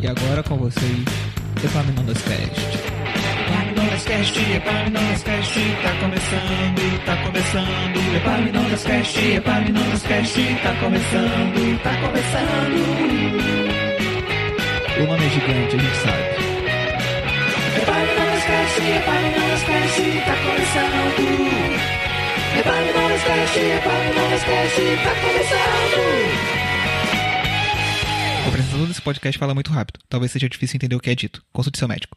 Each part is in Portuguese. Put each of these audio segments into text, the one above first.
E agora com vocês, Epaminondas Cast. Epaminondas Cast, Epaminondas Cast, tá começando, tá começando. Epaminondas Cast, Epaminondas Cast, tá começando, tá começando. O nome é gigante, a gente sabe. Epaminondas Cast, Epaminondas Cast, tá começando. Epaminondas Cast, Epaminondas Cast, tá começando. Apresentador desse podcast fala muito rápido. Talvez seja difícil entender o que é dito. Consulte seu médico.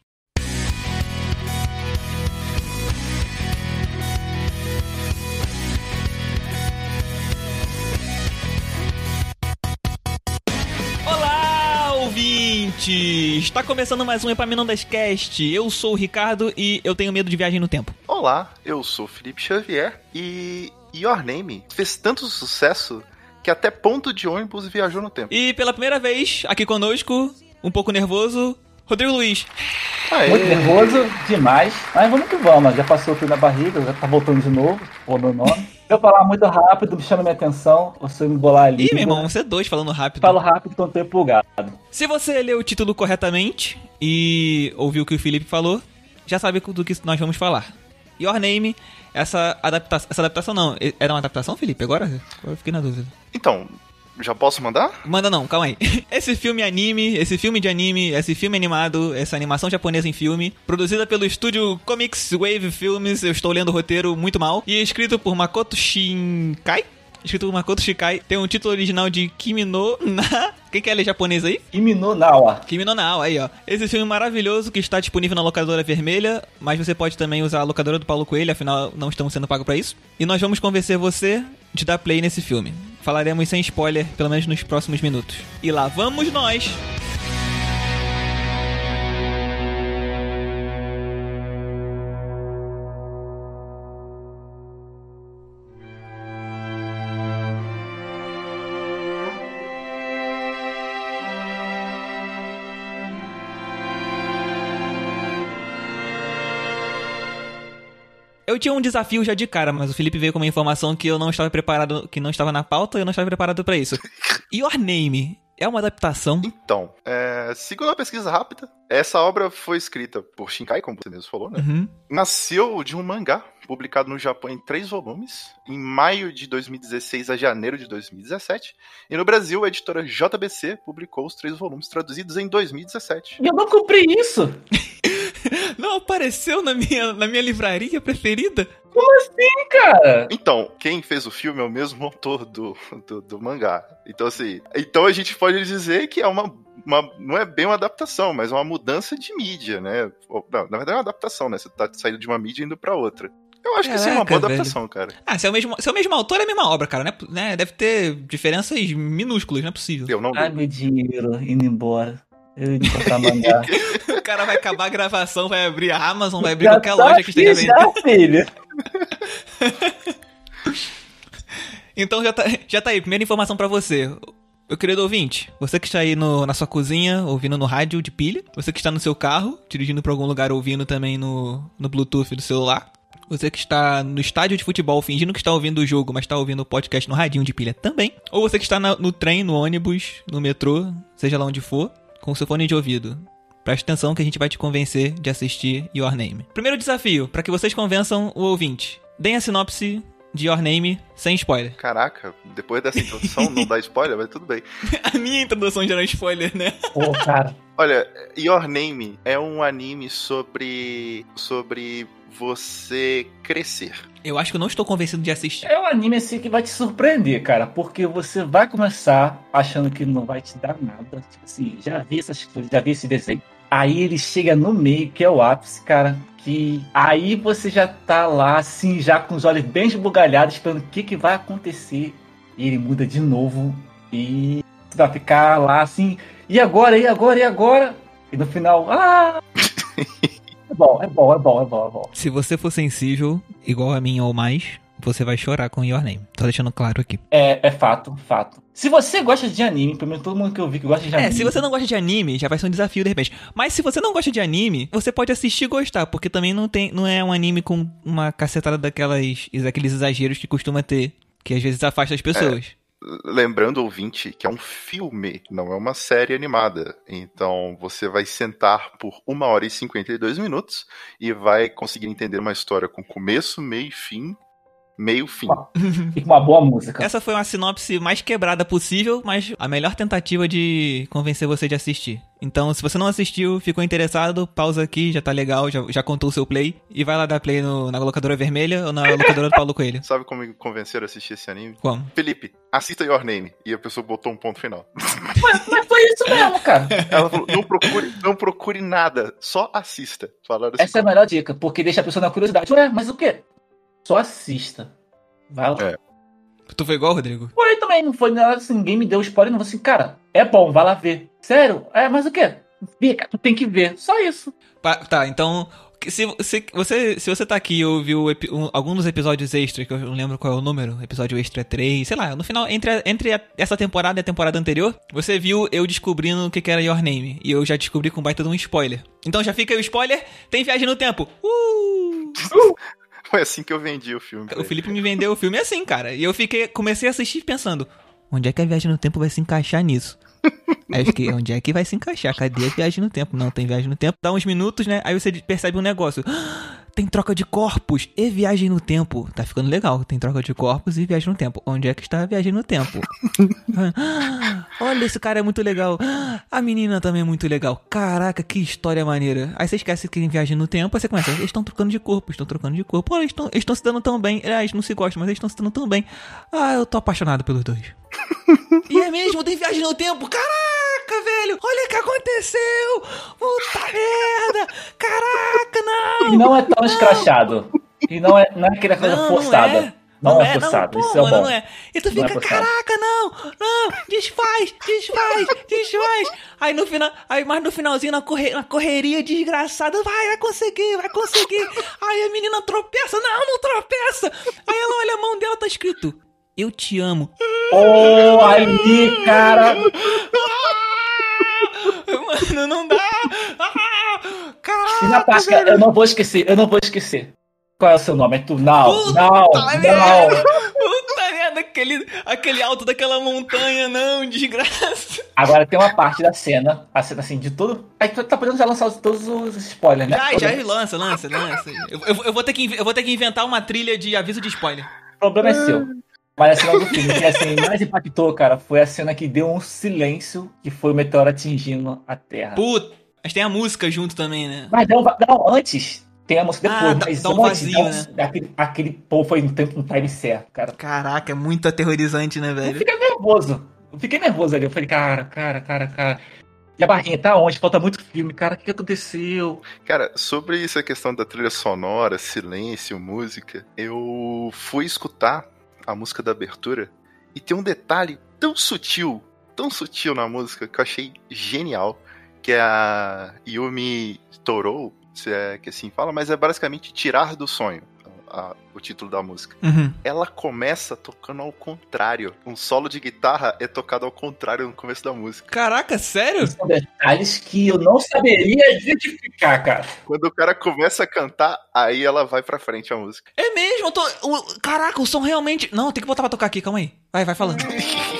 Está começando mais um Epaminondas Cast. Eu sou o Ricardo e eu tenho medo de viagem no tempo. Olá, eu sou o Felipe Xavier e Your Name fez tanto sucesso que até ponto de ônibus viajou no tempo. E pela primeira vez, aqui conosco, um pouco nervoso, Rodrigo Luiz. Aê. Muito nervoso, demais. Mas vamos que vamos, já passou o fio na barriga, já tá voltando de novo, o meu nome. Se eu falar muito rápido, me chama minha atenção, você me bolar ali. Ih, meu irmão, você é dois falando rápido. Falo rápido, então tô empolgado. Se você leu o título corretamente e ouviu o que o Felipe falou, já sabe do que nós vamos falar. Your Name, essa adaptação. Essa adaptação não. Era uma adaptação, Felipe? Agora? Agora eu fiquei na dúvida. Então, já posso mandar? Manda não, calma aí. Esse filme anime, esse filme de anime, esse filme animado, essa animação japonesa em filme, produzida pelo estúdio Comics Wave Films, eu estou lendo o roteiro muito mal, e escrito por Makoto Shinkai. Escrito por Makoto Shinkai, tem um título original de Kimi no Na. Quem quer ler japonês aí? Kimi no Nawa. Kimi no Nao, aí ó. Esse filme maravilhoso que está disponível na locadora vermelha, mas você pode também usar a locadora do Paulo Coelho, afinal não estamos sendo pagos pra isso. E nós vamos convencer você de dar play nesse filme. Falaremos sem spoiler, pelo menos nos próximos minutos. E lá vamos nós! Tinha um desafio já de cara, mas o Felipe veio com uma informação que eu não estava preparado, que não estava na pauta e eu não estava preparado pra isso. Your Name é uma adaptação? Então, é, segundo a pesquisa rápida, essa obra foi escrita por Shinkai, como você mesmo falou, né? Uhum. Nasceu de um mangá publicado no Japão em três volumes, em maio de 2016 a janeiro de 2017. E no Brasil, a editora JBC publicou os três volumes traduzidos em 2017. E eu não cumpri isso! Não apareceu na minha, na minha livraria preferida? Como assim, cara? Então, quem fez o filme é o mesmo autor do, do, do mangá. Então, assim, então a gente pode dizer que é uma, uma. Não é bem uma adaptação, mas uma mudança de mídia, né? Não, na verdade é uma adaptação, né? Você tá saindo de uma mídia e indo pra outra. Eu acho que sim, é uma boa Caraca, adaptação, cara. Ah, se é, o mesmo, se é o mesmo autor, é a mesma obra, cara, né? né? Deve ter diferenças minúsculas, não é possível. Eu não Ai, meu dinheiro indo embora. Comprar mangá. O cara vai acabar a gravação, vai abrir a Amazon, vai abrir Já qualquer tá loja que esteja vendendo. já, filho. Então já tá, já tá aí, primeira informação pra você. Meu querido ouvinte, você que está aí no- na sua cozinha ouvindo no rádio de pilha, você que está no seu carro, dirigindo pra algum lugar ouvindo também no, no Bluetooth do celular, você que está no estádio de futebol fingindo que está ouvindo o jogo, mas está ouvindo o podcast no radinho de pilha também, ou você que está na- no trem, no ônibus, no metrô, seja lá onde for, com seu fone de ouvido. Preste atenção que a gente vai te convencer de assistir Your Name. Primeiro desafio, para que vocês convençam o ouvinte. Deem a sinopse de Your Name sem spoiler. Caraca, depois dessa introdução, não dá spoiler, mas tudo bem. A minha introdução já era spoiler, né? Pô, cara. Olha, Your Name é um anime sobre. sobre você crescer. Eu acho que eu não estou convencido de assistir. É um anime assim que vai te surpreender, cara, porque você vai começar achando que não vai te dar nada. Tipo assim, já vi essas coisas, já vi esse desenho. Aí ele chega no meio, que é o ápice, cara. Que aí você já tá lá, assim, já com os olhos bem esbugalhados, esperando o que, que vai acontecer. E ele muda de novo. E você vai ficar lá assim. E agora, e agora, e agora? E no final, ah! É bom, é bom, é bom, é bom, é bom. Se você for sensível, igual a mim ou mais, você vai chorar com Your Name. Tô deixando claro aqui. É, é fato, fato. Se você gosta de anime, pelo menos todo mundo que eu vi que gosta de anime. É, se você não gosta de anime, já vai ser um desafio de repente. Mas se você não gosta de anime, você pode assistir e gostar, porque também não tem, não é um anime com uma cacetada daquelas, daqueles exageros que costuma ter, que às vezes afasta as pessoas. Lembrando, ouvinte, que é um filme, não é uma série animada. Então você vai sentar por uma hora e 52 minutos e vai conseguir entender uma história com começo, meio e fim. Meio fim. E com uma boa música. Essa foi uma sinopse mais quebrada possível, mas a melhor tentativa de convencer você de assistir. Então, se você não assistiu, ficou interessado, pausa aqui, já tá legal, já, já contou o seu play. E vai lá dar play no- na locadora vermelha ou na locadora do Paulo Coelho. Sabe como me convenceram a assistir esse anime? Como? Felipe, assista Your Name. E a pessoa botou um ponto final. Mas, mas foi isso mesmo, cara. Ela falou: não procure, não procure nada, só assista. Falaram assim. Essa é a melhor dica, porque deixa a pessoa na curiosidade. Ué, mas o quê? Só assista. Vai lá. É. Tu foi igual, Rodrigo? Foi também, não foi nada assim, ninguém me deu spoiler, não. Assim, cara, é bom, vai lá ver. Sério? É, mas o quê? Vê, cara, tu tem que ver. Só isso. Pa- Tá, então. Se, se, você, se você tá aqui e ouviu um- algum dos episódios extras, que eu não lembro qual é o número, episódio extra 3, sei lá, no final, entre, a- entre a- essa temporada e a temporada anterior, você viu eu descobrindo o que, que era Your Name. E eu já descobri com baita de um spoiler. Então já fica aí o spoiler, tem viagem no tempo. Uh! Foi assim que eu vendi o filme. O. Felipe me vendeu o filme assim, cara. E eu fiquei, comecei a assistir pensando, onde é que a viagem no tempo vai se encaixar nisso? Aí eu fiquei, onde é que vai se encaixar? Cadê a viagem no tempo? Não, tem viagem no tempo. Dá uns minutos, né? Aí você percebe um negócio. "Ah, Tem troca de corpos e viagem no tempo. Tá ficando legal. Tem troca de corpos e viagem no tempo. Onde é que está a viagem no tempo? "Ah, Olha, esse cara é muito legal. "Ah, A menina também é muito legal. Caraca, que história maneira. Aí você esquece que tem viagem no tempo. Aí você começa. Eles estão trocando de corpo, estão trocando de corpo. Olha, eles estão eles estão se dando tão bem. Ah, eles não se gostam, mas eles estão se dando tão bem. Ah, eu tô apaixonado pelos dois. E é mesmo, tem viagem no tempo. Caraca, velho, olha o que aconteceu. Puta merda. Caraca, não. E não é tão escrachado. E não é, não é aquela coisa Não, forçada. Não é, Não, é forçado. pô, isso é bom. não é. E tu Não é fica, forçado. caraca, não, não, desfaz, desfaz, desfaz. Aí no final, aí mais no finalzinho, na, corre, na correria desgraçada, vai, vai conseguir, vai conseguir. Aí a menina tropeça, não, não tropeça. Aí ela olha a mão dela, tá escrito, eu te amo. Oh, ali, cara. Mano, não dá. Ah, caraca, E na velho. eu não vou esquecer, eu não vou esquecer. Qual é o seu nome? É tu? Não, Puta não, merda. não. Puta merda, aquele, aquele alto daquela montanha, não, desgraça. Agora tem uma parte da cena, a cena assim, de tudo. Aí tu tá podendo já lançar os- todos os spoilers, né? Já, já, lança, lança, lança. Eu, eu- eu vou ter que, eu vou ter que inventar uma trilha de aviso de spoiler. O problema é seu. Mas a cena do filme que assim, mais impactou, cara, foi a cena que deu um silêncio, que foi o meteoro atingindo a Terra. Puta, mas tem a música junto também, né? Mas não, não, antes. Tem a música depois, Ah, dá- mas dá um antes, vazio, antes, aquele, aquele povo foi no tempo no time certo, cara. Caraca, é muito aterrorizante, né, Eu velho? fiquei nervoso. Eu fiquei nervoso ali. Eu falei, cara, cara, cara, cara. E a barrinha tá onde? Falta muito filme, cara. O que que aconteceu? Cara, sobre essa questão da trilha sonora, silêncio, música, eu fui escutar a música da abertura e tem um detalhe tão sutil, tão sutil na música que eu achei genial, que é a Yumi Torou, se é que assim fala, mas é basicamente tirar do sonho. A- o título da música. Uhum. Ela começa tocando ao contrário. Um solo de guitarra é tocado ao contrário no começo da música. Caraca, sério? São detalhes que eu não saberia identificar, cara. Quando o cara começa a cantar, aí ela vai pra frente a música. É mesmo, eu tô. o- caraca, o som realmente. Não, tem que botar pra tocar aqui, calma aí. Vai, vai falando.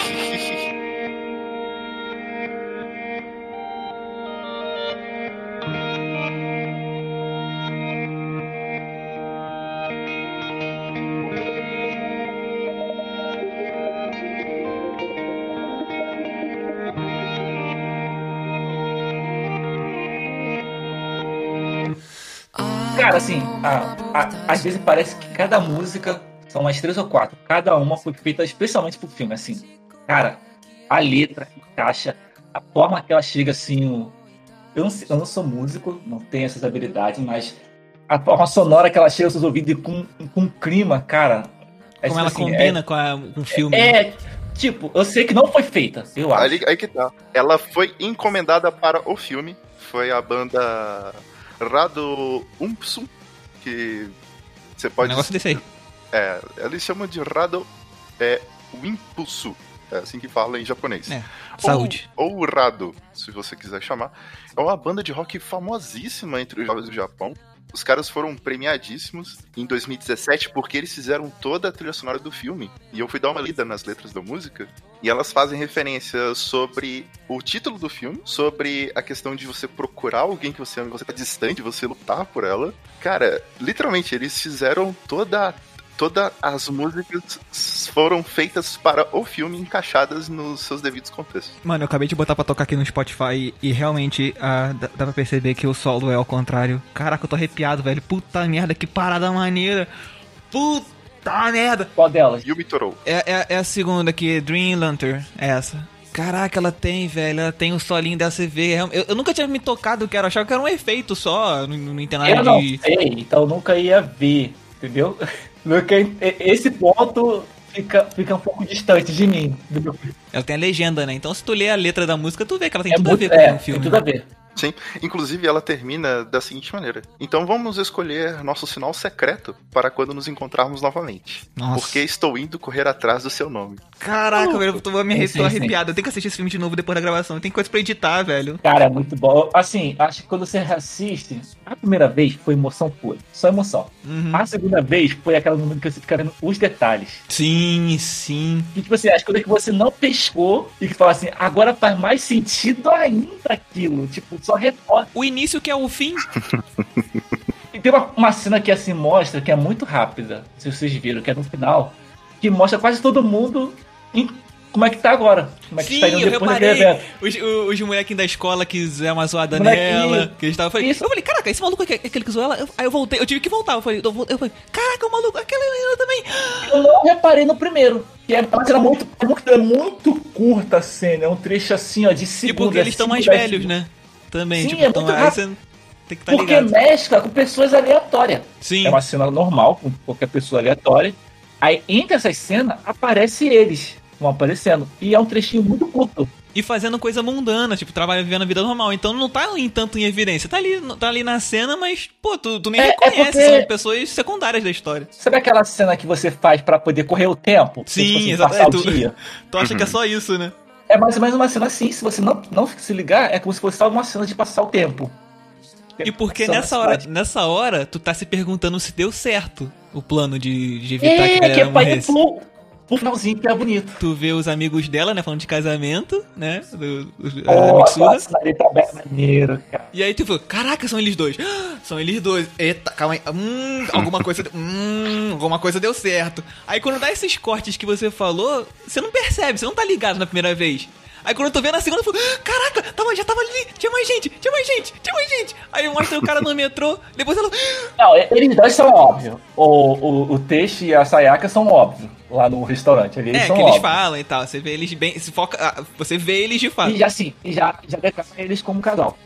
a- a- às vezes parece que cada música são umas três ou quatro. Cada uma foi feita especialmente pro filme, assim. Cara, a letra encaixa, a forma que ela chega, assim. o- Eu não, eu não sou músico, não tenho essas habilidades, mas a forma sonora que ela chega aos seus ouvidos e com, com clima, cara. é Como ela assim, combina com, a- com o filme. É, é, tipo, eu sei que não foi feita, eu acho. Ali, aí que tá. Ela foi encomendada para o filme. Foi a banda Rado Umpsum, que você Um pode. negócio desse aí. É, eles chamam de Rado é, Wimpulsu. É assim que fala em japonês. É, Saúde. Ou, ou Rado, se você quiser chamar. É uma banda de rock famosíssima entre os jovens do Japão. Os caras foram premiadíssimos em 2017 porque eles fizeram toda a trilha sonora do filme. E eu fui dar uma lida nas letras da música e elas fazem referência sobre o título do filme, sobre a questão de você procurar alguém que você ama, você tá distante, você lutar por ela. Cara, literalmente, eles fizeram toda a todas as músicas foram feitas para o filme, encaixadas nos seus devidos contextos. Mano, eu acabei de botar pra tocar aqui no Spotify e realmente ah, dá, dá pra perceber que o solo é ao contrário. Caraca, eu tô arrepiado, velho. Puta merda, que parada maneira. Puta merda. Qual delas? Yumi Torou. É, é, é a segunda aqui, Dream Lantern, é essa. Caraca, ela tem, velho. Ela tem o solinho da CV. Eu, eu nunca tinha me tocado que era. Eu achava que era um efeito só. Não, não entendo nada Eu não de. sei, então eu nunca ia ver, entendeu? Nunca, esse ponto fica, fica um pouco distante de mim. do meu- Ela tem a legenda, né? Então se tu lê a letra da música, tu vê que ela tem É tudo muito- a ver com é, o filme. Tem tudo a ver. Sim, inclusive ela termina da seguinte maneira. Então vamos escolher nosso sinal secreto para quando nos encontrarmos novamente. Nossa. Porque estou indo correr atrás do seu nome. Caraca, velho, eu tô, me arre- Sim, tô sim. arrepiado. Eu tenho que assistir esse filme de novo depois da gravação. Tem coisa pra editar, velho. Cara, é muito bom. Assim, acho que quando você assiste, a primeira vez foi emoção pura. Só emoção. Uhum. A segunda vez foi aquela momento que você fica vendo os detalhes. Sim, sim. E tipo assim, as coisas que você não pescou e que fala assim, agora faz mais sentido ainda aquilo. Tipo, só reforça. O início que é o fim. E tem uma, uma cena que assim mostra que é muito rápida, se vocês viram, que é no final, que mostra quase todo mundo como é que tá agora. Como é que Sim, indo eu depois reparei. Os, os, os molequinhos da escola que fizeram uma zoada nela. Que eles tavam, eu, falei, Isso. eu falei, caraca, esse maluco aqui, aquele que zoou ela. Eu- aí eu voltei, eu tive que voltar. Eu falei, eu, eu falei caraca, o maluco, aquela menina também. Eu não reparei no primeiro. Que é uma cena muito, é muito, é muito curta a cena. É um trecho assim, ó, de E segundos. porque eles estão mais velhos, né? Também, Sim, tipo, é então, aí você tem que estar Porque ligado. mescla com pessoas aleatórias. Sim. É uma cena normal, com qualquer pessoa aleatória. Aí, entre essas cenas, aparece eles. Vão aparecendo. E é um trechinho muito curto. E fazendo coisa mundana, tipo, trabalhando, vivendo a vida normal. Então não tá em tanto em evidência. Tá ali, tá ali na cena, mas, pô, tu, tu nem É- é reconhece, porque- são pessoas secundárias da história. Sabe aquela cena que você faz pra poder correr o tempo? Sim, exato. passar É, o dia? Tu acha que é só isso, né? É mais ou menos uma cena assim. Se você não, não se ligar, é como se fosse só uma cena de passar o tempo. E porque nessa hora, nessa hora, tu tá se perguntando se deu certo o plano de, de evitar que a É, que galera é morresse. Pro, finalzinho, que é bonito. Tu vê os amigos dela, né, falando de casamento, né? Do, os, a Pô, Mitsuda. aquela cena ali tá bem maneiro, cara. E aí tu falou, caraca, são eles dois. São eles dois. Eita, calma aí. Hum, alguma coisa. Hum, alguma coisa deu certo. Aí quando dá esses cortes que você falou, você não percebe, você não tá ligado na primeira vez. Aí quando eu tô vendo a segunda, eu falo, caraca, tava, já tava ali, tinha mais gente, tinha mais gente, tinha mais gente. Aí mostra o cara no metrô, depois ela. Não, eles dois são óbvios. O, o, o Teixe e a Sayaka são óbvios lá no restaurante. Ali, eles É, são que eles óbvios. falam e tal. Você vê eles bem. Se foca, ah, você vê eles de fato. E já assim, e já, já declara eles como casal.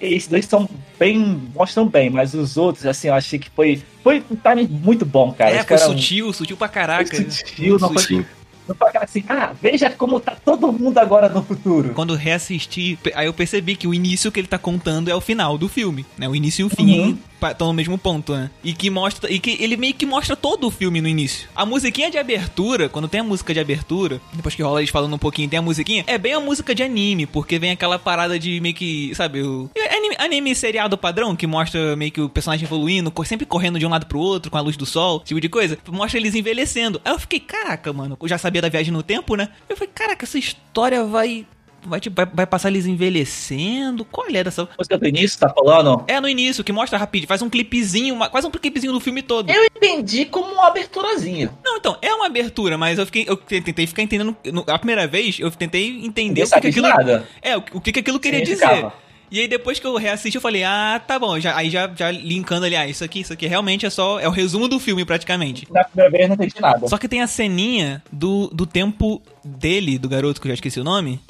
Esses dois são bem. mostram bem, mas os outros, assim, eu achei que foi. Foi um timing muito bom, cara. é, foi sutil, sutil pra caraca. Foi sutil, não foi- Foi aquela assim, ah, veja como tá todo mundo agora no futuro. Quando reassisti, aí eu percebi que o início que ele tá contando é o final do filme, né? O início e o fim Uhum. estão no mesmo ponto, né? E que mostra e que ele meio que mostra todo o filme no início. A musiquinha de abertura, quando tem a música de abertura, depois que rola eles falando um pouquinho, tem a musiquinha, é bem a música de anime, porque vem aquela parada de meio que, sabe, o anime, anime seriado padrão que mostra meio que o personagem evoluindo, sempre correndo de um lado pro outro com a luz do sol, tipo de coisa. Mostra eles envelhecendo. Aí eu fiquei, caraca, mano, eu já sabia da viagem no tempo, né? Eu falei, caraca, essa história vai Vai, tipo, vai, vai passar eles envelhecendo? Qual é dessa. Música do início tá falando? É no início, que mostra rapidinho, faz um clipezinho, uma- quase um clipezinho do filme todo. Eu entendi como uma aberturazinha. Não, então, é uma abertura, mas eu fiquei. Eu tentei ficar entendendo. A primeira vez, eu tentei entender Ninguém o que, que aquilo. nada. É, o, o que, que aquilo queria dizer. E aí depois que eu reassisti, eu falei, ah, tá bom. Já, aí já, já linkando ali, ah, isso aqui, isso aqui realmente é só. É o resumo do filme, praticamente. Na primeira vez não entendi nada. Só que tem a ceninha do, do tempo dele, do garoto, que eu já esqueci o nome.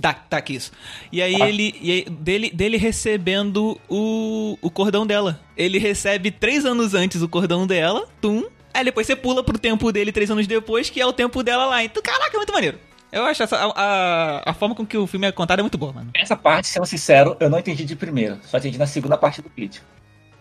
Tá, tá aqui isso. E aí ele. E aí, dele, dele recebendo o, o cordão dela. Ele recebe três anos antes o cordão dela, tum. Aí depois você pula pro tempo dele três anos depois, que é o tempo dela lá. Então, caraca, é muito maneiro. Eu acho essa, a, a, a forma com que o filme é contado é muito boa, mano. Essa parte, sendo sincero, eu não entendi de primeira. Só entendi na segunda parte do vídeo.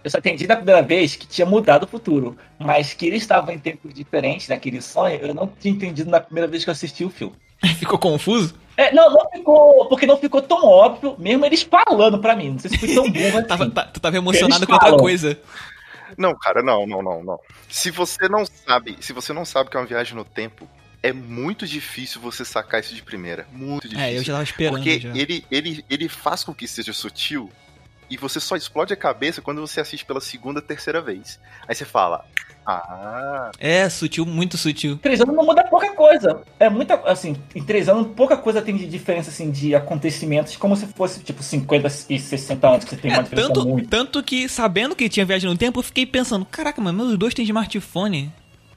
Eu só entendi na primeira vez que tinha mudado o futuro. Mas que eles estavam em tempos diferentes naquele sonho, eu não tinha entendido na primeira vez que eu assisti o filme. Ficou confuso? É, não, não ficou. Porque não ficou tão óbvio, mesmo eles falando pra mim. Não sei se foi tão burro assim. Tava, tá- tu tava emocionado com outra coisa. Não, cara, não, não, não, não. Se você não sabe, se você não sabe que é uma viagem no tempo, é muito difícil você sacar isso de primeira. Muito difícil. É, eu já tava esperando Porque já. ele, ele, ele faz com que seja sutil e você só explode a cabeça quando você assiste pela segunda, terceira vez. Aí você fala, ah, É, sutil, muito sutil. Três anos não muda pouca coisa. É muita. Assim, em três anos, pouca coisa tem de diferença, assim, de acontecimentos, como se fosse, tipo, 50 e 60 anos, que você tem uma É, diferença tanto, muito. tanto que, sabendo que tinha viagem no tempo, eu fiquei pensando, caraca, mas os dois têm smartphone.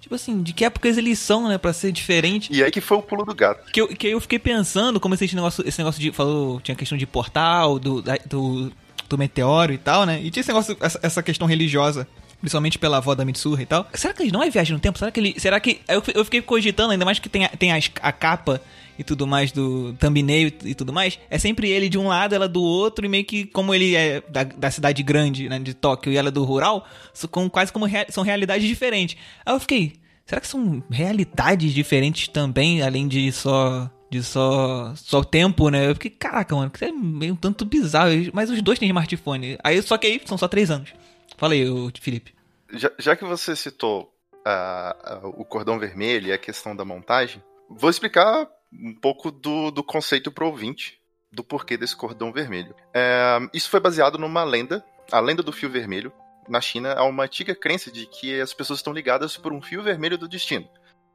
Tipo assim, de que épocas eles são, né, pra ser diferente. e aí que foi o pulo do gato. Que eu, que eu fiquei pensando, como esse negócio, esse negócio de. Falou, tinha questão de portal, do, do, do meteoro e tal, né? E tinha esse negócio, essa, essa questão religiosa. Principalmente pela avó da Mitsurra e tal. Será que eles não é viagem no tempo? Será que ele. Será que. Eu, eu fiquei cogitando, ainda mais que tem, a, tem as- a capa e tudo mais do thumbnail e, tudo mais. É sempre ele de um lado, ela do outro, e meio que como ele é da, da cidade grande, né? De Tóquio, e ela é do rural, com, quase como rea- são realidades diferentes. Aí eu fiquei. Será que são realidades diferentes também, além de só de só só tempo, né? Eu fiquei, caraca, mano, que é meio um tanto bizarro, mas os dois têm smartphone. Aí só que aí são só três anos. Ô, Felipe. Já, já que você citou ah, ah, o cordão vermelho e a questão da montagem, vou explicar um pouco do, do conceito pro ouvinte do porquê desse cordão vermelho. É, isso foi baseado numa lenda, a lenda do fio vermelho. Na China há uma antiga crença de que as pessoas estão ligadas por um fio vermelho do destino,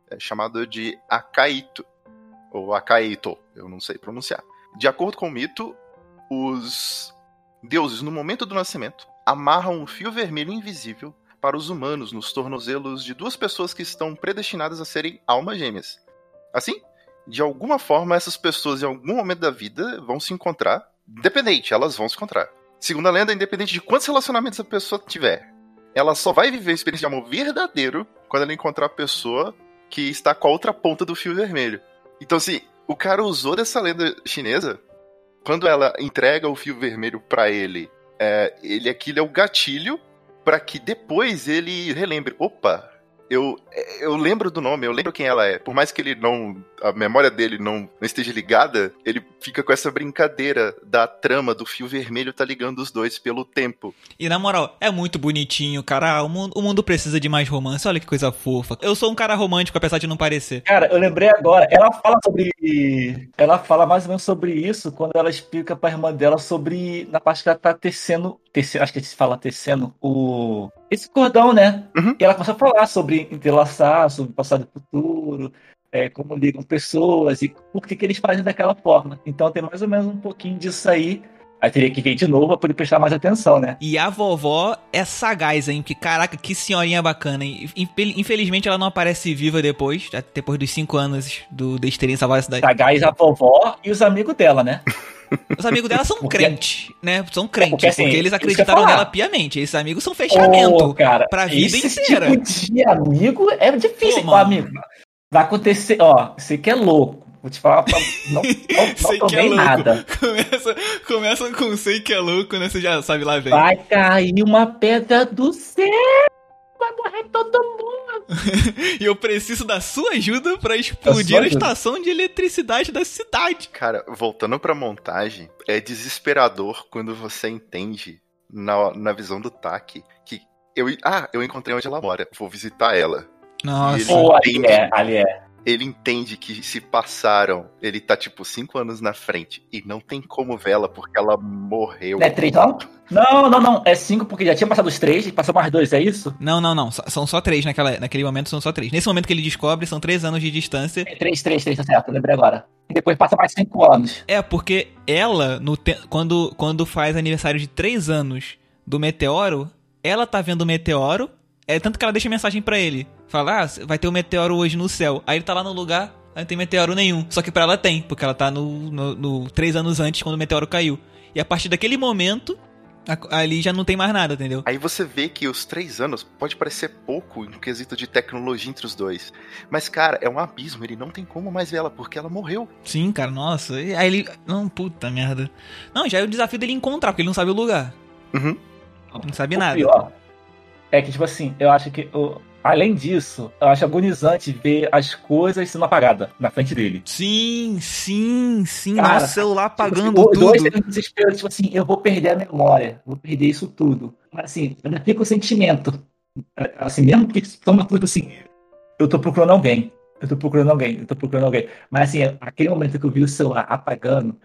é chamado de Akaito, ou Akaito, eu não sei pronunciar. De acordo com o mito, os deuses, no momento do nascimento, amarram um fio vermelho invisível para os humanos nos tornozelos de duas pessoas que estão predestinadas a serem almas gêmeas. Assim, de alguma forma, essas pessoas em algum momento da vida vão se encontrar, independente, elas vão se encontrar. Segundo a lenda, independente de quantos relacionamentos a pessoa tiver, ela só vai viver a experiência de amor verdadeiro quando ela encontrar a pessoa que está com a outra ponta do fio vermelho. Então, assim, o cara usou dessa lenda chinesa, quando ela entrega o fio vermelho para ele, é, ele aquilo é o gatilho para que depois ele relembre, opa, eu, eu lembro do nome, eu lembro quem ela é. Por mais que ele não. A memória dele não, não esteja ligada, ele fica com essa brincadeira da trama do fio vermelho tá ligando os dois pelo tempo. E na moral, é muito bonitinho, cara. Ah, o, mundo, o mundo precisa de mais romance. Olha que coisa fofa. Eu sou um cara romântico, apesar de não parecer. Cara, eu lembrei agora, ela fala sobre. Ela fala mais ou menos sobre isso quando ela explica pra irmã dela sobre. Na parte que ela tá tecendo. tecendo acho que se fala tecendo o. Esse cordão, né? Uhum. E ela começa a falar sobre entrelaçar, sobre passado e futuro, é, como ligam pessoas e por que, que eles fazem daquela forma. Então tem mais ou menos um pouquinho disso aí. Aí teria que ver de novo pra poder prestar mais atenção, né? E a vovó é sagaz, hein? Que caraca, que senhorinha bacana, hein? Infel- Infelizmente ela não aparece viva depois, depois dos cinco anos do deles terem salvado a cidade. Sagaz, a vovó e os amigos dela, né? Os amigos dela são Porque- crentes, né? São crentes, Porque, porque, assim, eles isso que eu ia acreditaram nela piamente. Esses amigos são fechamento. Ô, cara, pra vida esse inteira. Tipo de amigo é difícil, Pô, amigo. Vai acontecer, ó, você que é louco. Vou te falar, não, não, Sei não que é tomei louco. nada. Começa, começa com sei que é louco, né? Você já sabe lá, velho. Vai cair uma pedra do céu, vai morrer todo mundo. E eu preciso da sua ajuda pra explodir a estação de eletricidade da cidade. Cara, voltando pra montagem, é desesperador quando você entende na, na visão do Taki que eu, ah, eu encontrei onde ela mora, vou visitar ela. Nossa. Ele- Pô, ali é, ali é. Ele entende que se passaram, ele tá tipo cinco anos na frente e não tem como vê-la porque ela morreu. É três, não? Não, não, não. É cinco, porque já tinha passado os três, e passou mais dois, é isso? Não, não, não. São só três naquela, naquele momento, são só três. Nesse momento que ele descobre, são três anos de distância. É três, três, três, tá certo, eu lembrei agora. E depois passa mais cinco anos. É, porque ela, no te- quando, quando faz aniversário de três anos do meteoro, ela tá vendo o meteoro. É tanto que ela deixa mensagem pra ele. Fala, ah, vai ter um meteoro hoje no céu. Aí ele tá lá no lugar, aí não tem meteoro nenhum. Só que pra ela tem, porque ela tá no, no, no- três anos antes, quando o meteoro caiu. E a partir daquele momento, a- ali já não tem mais nada, entendeu? Aí você vê que os três anos pode parecer pouco no quesito de tecnologia entre os dois. Mas, cara, é um abismo, ele não tem como mais ver ela, porque ela morreu. Sim, cara, nossa. Aí ele. Não, puta merda. Não, já é o desafio dele encontrar, porque ele não sabe o lugar. Uhum. Não sabe O nada. pior é que, tipo assim, eu acho que o, Além disso, eu acho agonizante ver as coisas sendo apagadas na frente dele. Sim, sim, sim. Cara, celular Tipo assim, apagando dois tudo. desespero, tipo assim, eu vou perder a memória, vou perder isso tudo. Mas assim, ainda fica o sentimento. Assim, mesmo que toma tudo assim, eu tô procurando alguém, eu tô procurando alguém, eu tô procurando alguém. Mas assim, aquele momento que eu vi o celular apagando,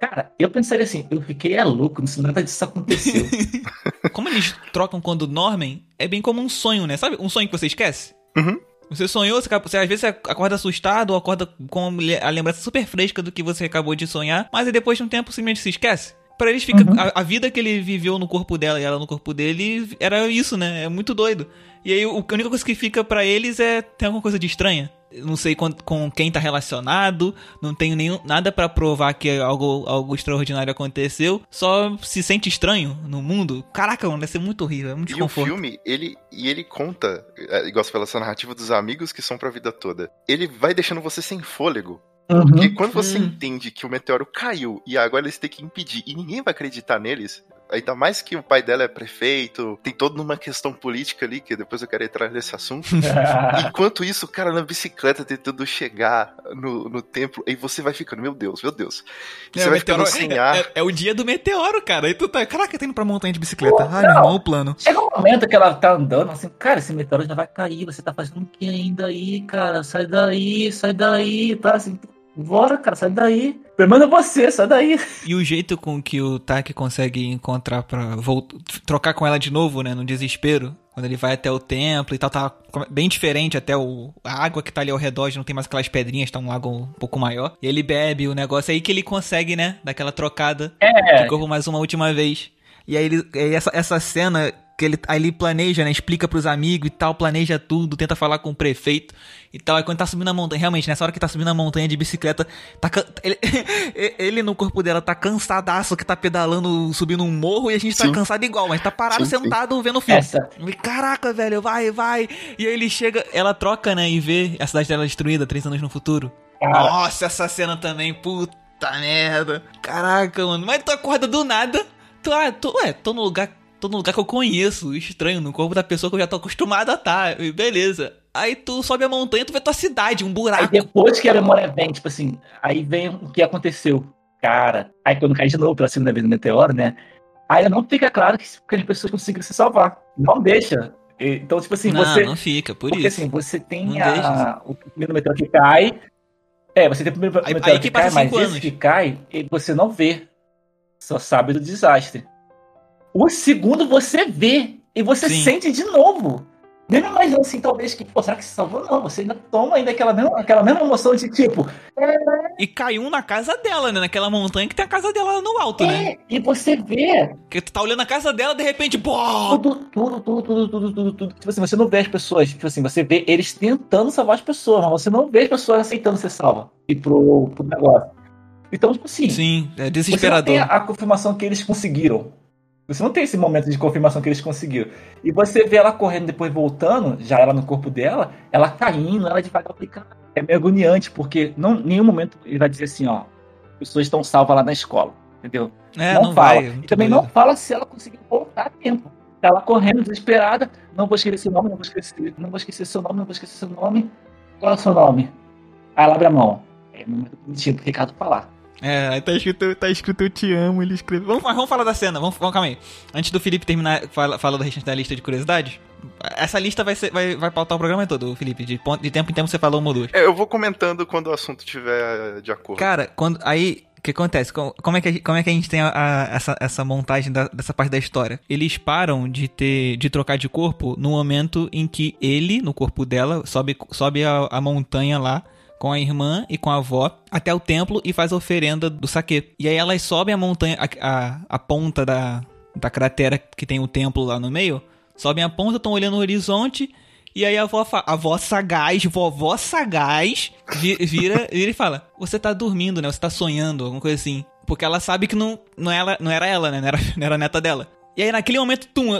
cara, eu pensaria assim, eu fiquei é louco, não sei nada disso aconteceu. Como eles trocam quando dormem, é bem como um sonho, né? Sabe um sonho que você esquece? Uhum. Você sonhou, você, você- às vezes você acorda assustado ou acorda com a lembrança super fresca do que você acabou de sonhar, mas aí depois de um tempo simplesmente se esquece. Pra eles fica. Uhum. A, a vida que ele viveu no corpo dela e ela no corpo dele era isso, né? É muito doido. E aí o- a única coisa que fica pra eles é tem alguma coisa de estranha. Não sei com, com quem tá relacionado, não tenho nenhum, nada pra provar que algo, algo extraordinário aconteceu, só se sente estranho no mundo. Caraca, mano, deve ser muito horrível, é muito E o desconforto. filme, ele, e ele conta, é, igual você falou, essa narrativa dos amigos que são pra vida toda. Ele vai deixando você sem fôlego. Porque Uhum. quando você Hum. entende que o meteoro caiu e agora eles têm que impedir e ninguém vai acreditar neles, ainda mais que o pai dela é prefeito, tem toda uma questão política ali, que depois eu quero entrar nesse assunto. Enquanto isso, o cara na bicicleta tentando chegar no, no templo, e você vai ficando, meu Deus, meu Deus. E É, você o vai ficando meteoro- sem ar. É, é o dia do meteoro, cara. E tu tá. Caraca, tá indo pra montanha de bicicleta. Pô, Ai, meu não. irmão, o plano. Chega um momento que ela tá andando, assim, cara, esse meteoro já vai cair, você tá fazendo o que ainda aí, cara? Sai daí, sai daí, tá assim, bora, cara, sai daí. Pelo menos você, sai daí. E o jeito com que o Taki consegue encontrar pra voltar, trocar com ela de novo, né? No desespero. Quando ele vai até o templo e tal, tá bem diferente. Até o, a água que tá ali ao redor já não tem mais aquelas pedrinhas, tá um lago um pouco maior. E ele bebe o negócio é aí que ele consegue, né? Dar aquela trocada É, de corpo mais uma última vez. E aí, ele, aí essa, essa cena que ele, aí ele planeja, né? Explica pros amigos e tal, planeja tudo, tenta falar com o prefeito e tal. Aí quando tá subindo a montanha, realmente, nessa hora que tá subindo a montanha de bicicleta, tá, ele, ele no corpo dela tá cansadaço, que tá pedalando, subindo um morro, e a gente tá Sim. cansado igual, mas tá parado Sim, sim. sentado vendo o filme. essa. E, Caraca, velho, vai, vai. E aí ele chega, ela troca, né? E vê a cidade dela destruída três anos no futuro. Cara, Nossa, essa cena também, puta merda. Caraca, mano. Mas tu acorda do nada. Tu, ah, tu, ué, tô no lugar. Tô no lugar que eu conheço, estranho, no corpo da pessoa que eu já tô acostumado a estar. E beleza. Aí tu sobe a montanha, tu vê tua cidade, um Aí buraco. depois que a memória vem, tipo assim, aí vem o que aconteceu. Cara, aí quando cai de novo pela segunda vez no meteoro, né? Aí não fica claro que aquelas pessoas conseguiram se salvar. Não deixa. Então, tipo assim, não, você. não fica, por porque isso. assim, você tem a, deixa. o primeiro meteoro que cai. É, você tem o primeiro Aí- meteoro aí que que cai, mas esse que cai, você não vê. Só sabe do desastre. O segundo você vê e você Sim. sente de novo. Mesmo imaginando assim, talvez que, pô, será que se salvou? Não, você ainda toma ainda aquela mesma, aquela mesma emoção de tipo, E caiu na casa dela, né? Naquela montanha que tem a casa dela lá no alto, né? é, e você vê Porque tu tá olhando a casa dela, de repente, pô! tudo, tudo, tudo, tudo, tudo, tudo, tudo. Tipo assim, você não vê as pessoas, tipo assim, você vê eles tentando salvar as pessoas, mas você não vê as pessoas aceitando ser salva e pro, pro negócio. Então, tipo assim, Sim, é você não desesperador. tem a confirmação que eles conseguiram. Você não tem esse momento de confirmação que eles conseguiram. E você vê ela correndo depois voltando, já ela no corpo dela, ela caindo, ela devagar. Cara, é meio agoniante, porque não, em nenhum momento ele vai dizer assim, ó, pessoas estão salvas lá na escola, entendeu? É, não, não, fala. vai. e muito também doido. não fala se ela conseguiu voltar a tempo. Tá lá correndo, desesperada, não vou esquecer seu nome, não vou esquecer, não vou esquecer seu nome, não vou esquecer seu nome. Qual é o seu nome? Aí ela abre a mão. É momento bonitinho pro Ricardo falar. É, aí tá escrito, tá escrito eu te amo, ele escreveu. Vamos, vamos falar da cena, vamos, vamos calma aí. Antes do Felipe terminar, fala, fala do restante da lista de curiosidades. Essa lista vai, ser, vai, vai pautar o programa todo, Felipe. De, ponto- de tempo em tempo você falou uma ou duas. É, eu vou comentando quando o assunto estiver de acordo. Cara, quando. Aí. O que acontece? Com- Como é que, a gente- como é que a gente tem a- a- essa, essa montagem da- dessa parte da história? Eles param de ter de trocar de corpo no momento em que ele, no corpo dela, sobe, sobe a, a montanha lá com a irmã e com a avó até o templo e faz a oferenda do saque. E aí elas sobem a montanha, a, a, a ponta da, da cratera que tem o templo lá no meio, sobem a ponta, estão olhando o horizonte. E aí a avó, a avó sagaz, vovó sagaz, vi- vira, vira e fala: Você tá dormindo, né? Você tá sonhando, alguma coisa assim. Porque ela sabe que não, não, ela, não era ela, né? Não era, não era a neta dela. E aí naquele momento, tum,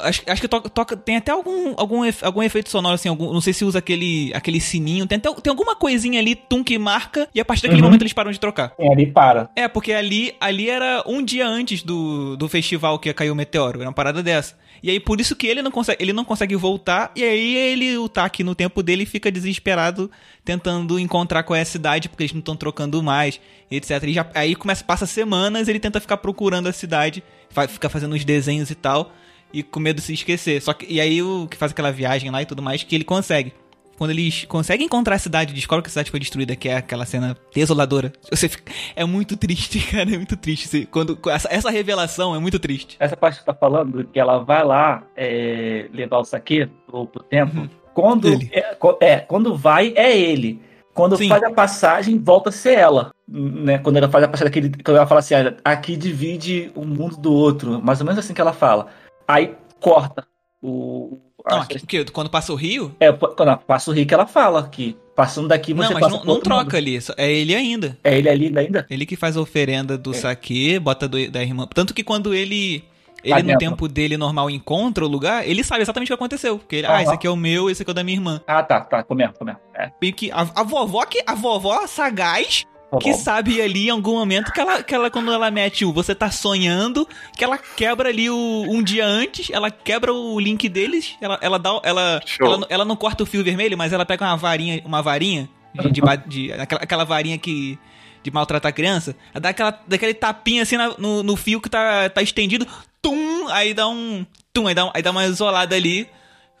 acho, acho que toca, toca- tem até algum, algum, algum efeito sonoro, assim, algum- não sei se usa aquele, aquele sininho, tem, até, tem alguma coisinha ali, tum, que marca, e a partir daquele Uhum. momento eles param de trocar. E ali para. É, porque ali, ali era um dia antes do, do festival que ia cair o meteoro, era uma parada dessa. E aí por isso que ele não consegue, ele não consegue voltar, e aí ele, o Taki no tempo dele fica desesperado tentando encontrar qual é a cidade, porque eles não estão trocando mais, etc. E já, aí começa, passa semanas, ele tenta ficar procurando a cidade, fa- fica fazendo uns desenhos e tal, e com medo de se esquecer. Só que, e aí o que faz aquela viagem lá e tudo mais, que ele consegue. Quando eles conseguem encontrar a cidade, descobre que a cidade foi destruída, que é aquela cena desoladora. Você fica- é muito triste, cara, é muito triste. Você- Quando, essa, essa revelação é muito triste. Essa parte que você tá falando, que ela vai lá é, levar o saque pro, pro tempo. Quando, Ele. é, é, quando vai, é ele. Quando Sim. faz a passagem, volta a ser ela. Né? Quando ela faz a passagem. Quando ela fala assim, "Ah, aqui divide um mundo do outro. Mais ou menos assim que ela fala. Aí corta o. Não, aqui, que- quando passa o rio. É, quando passa o rio que ela fala, que passando daqui você Não, mas passa não, não outro troca mundo. ali. É ele ainda. É ele ali ainda? Ele que faz a oferenda do É. saque, bota do- da irmã. Tanto que quando ele. Ele, no dentro. tempo dele normal, encontra o lugar, ele sabe exatamente o que aconteceu. Porque ele, ah, Aham. esse aqui é o meu, esse aqui é o da minha irmã. Ah, tá, tá, comendo, comendo. É, que a, a vovó que. A vovó sagaz tá que sabe ali em algum momento que ela, que ela quando ela mete o você tá sonhando, que ela quebra ali o, um dia antes, ela quebra o link deles, ela, ela dá. Ela, ela, não- ela não corta o fio vermelho, mas ela pega uma varinha, uma varinha de, de, de- aquela, aquela varinha que. De maltratar a criança, ela dá aquela, daquele tapinha assim na- no, no fio que tá, tá estendido, tum, aí dá um. Tum, aí dá, aí dá uma isolada ali.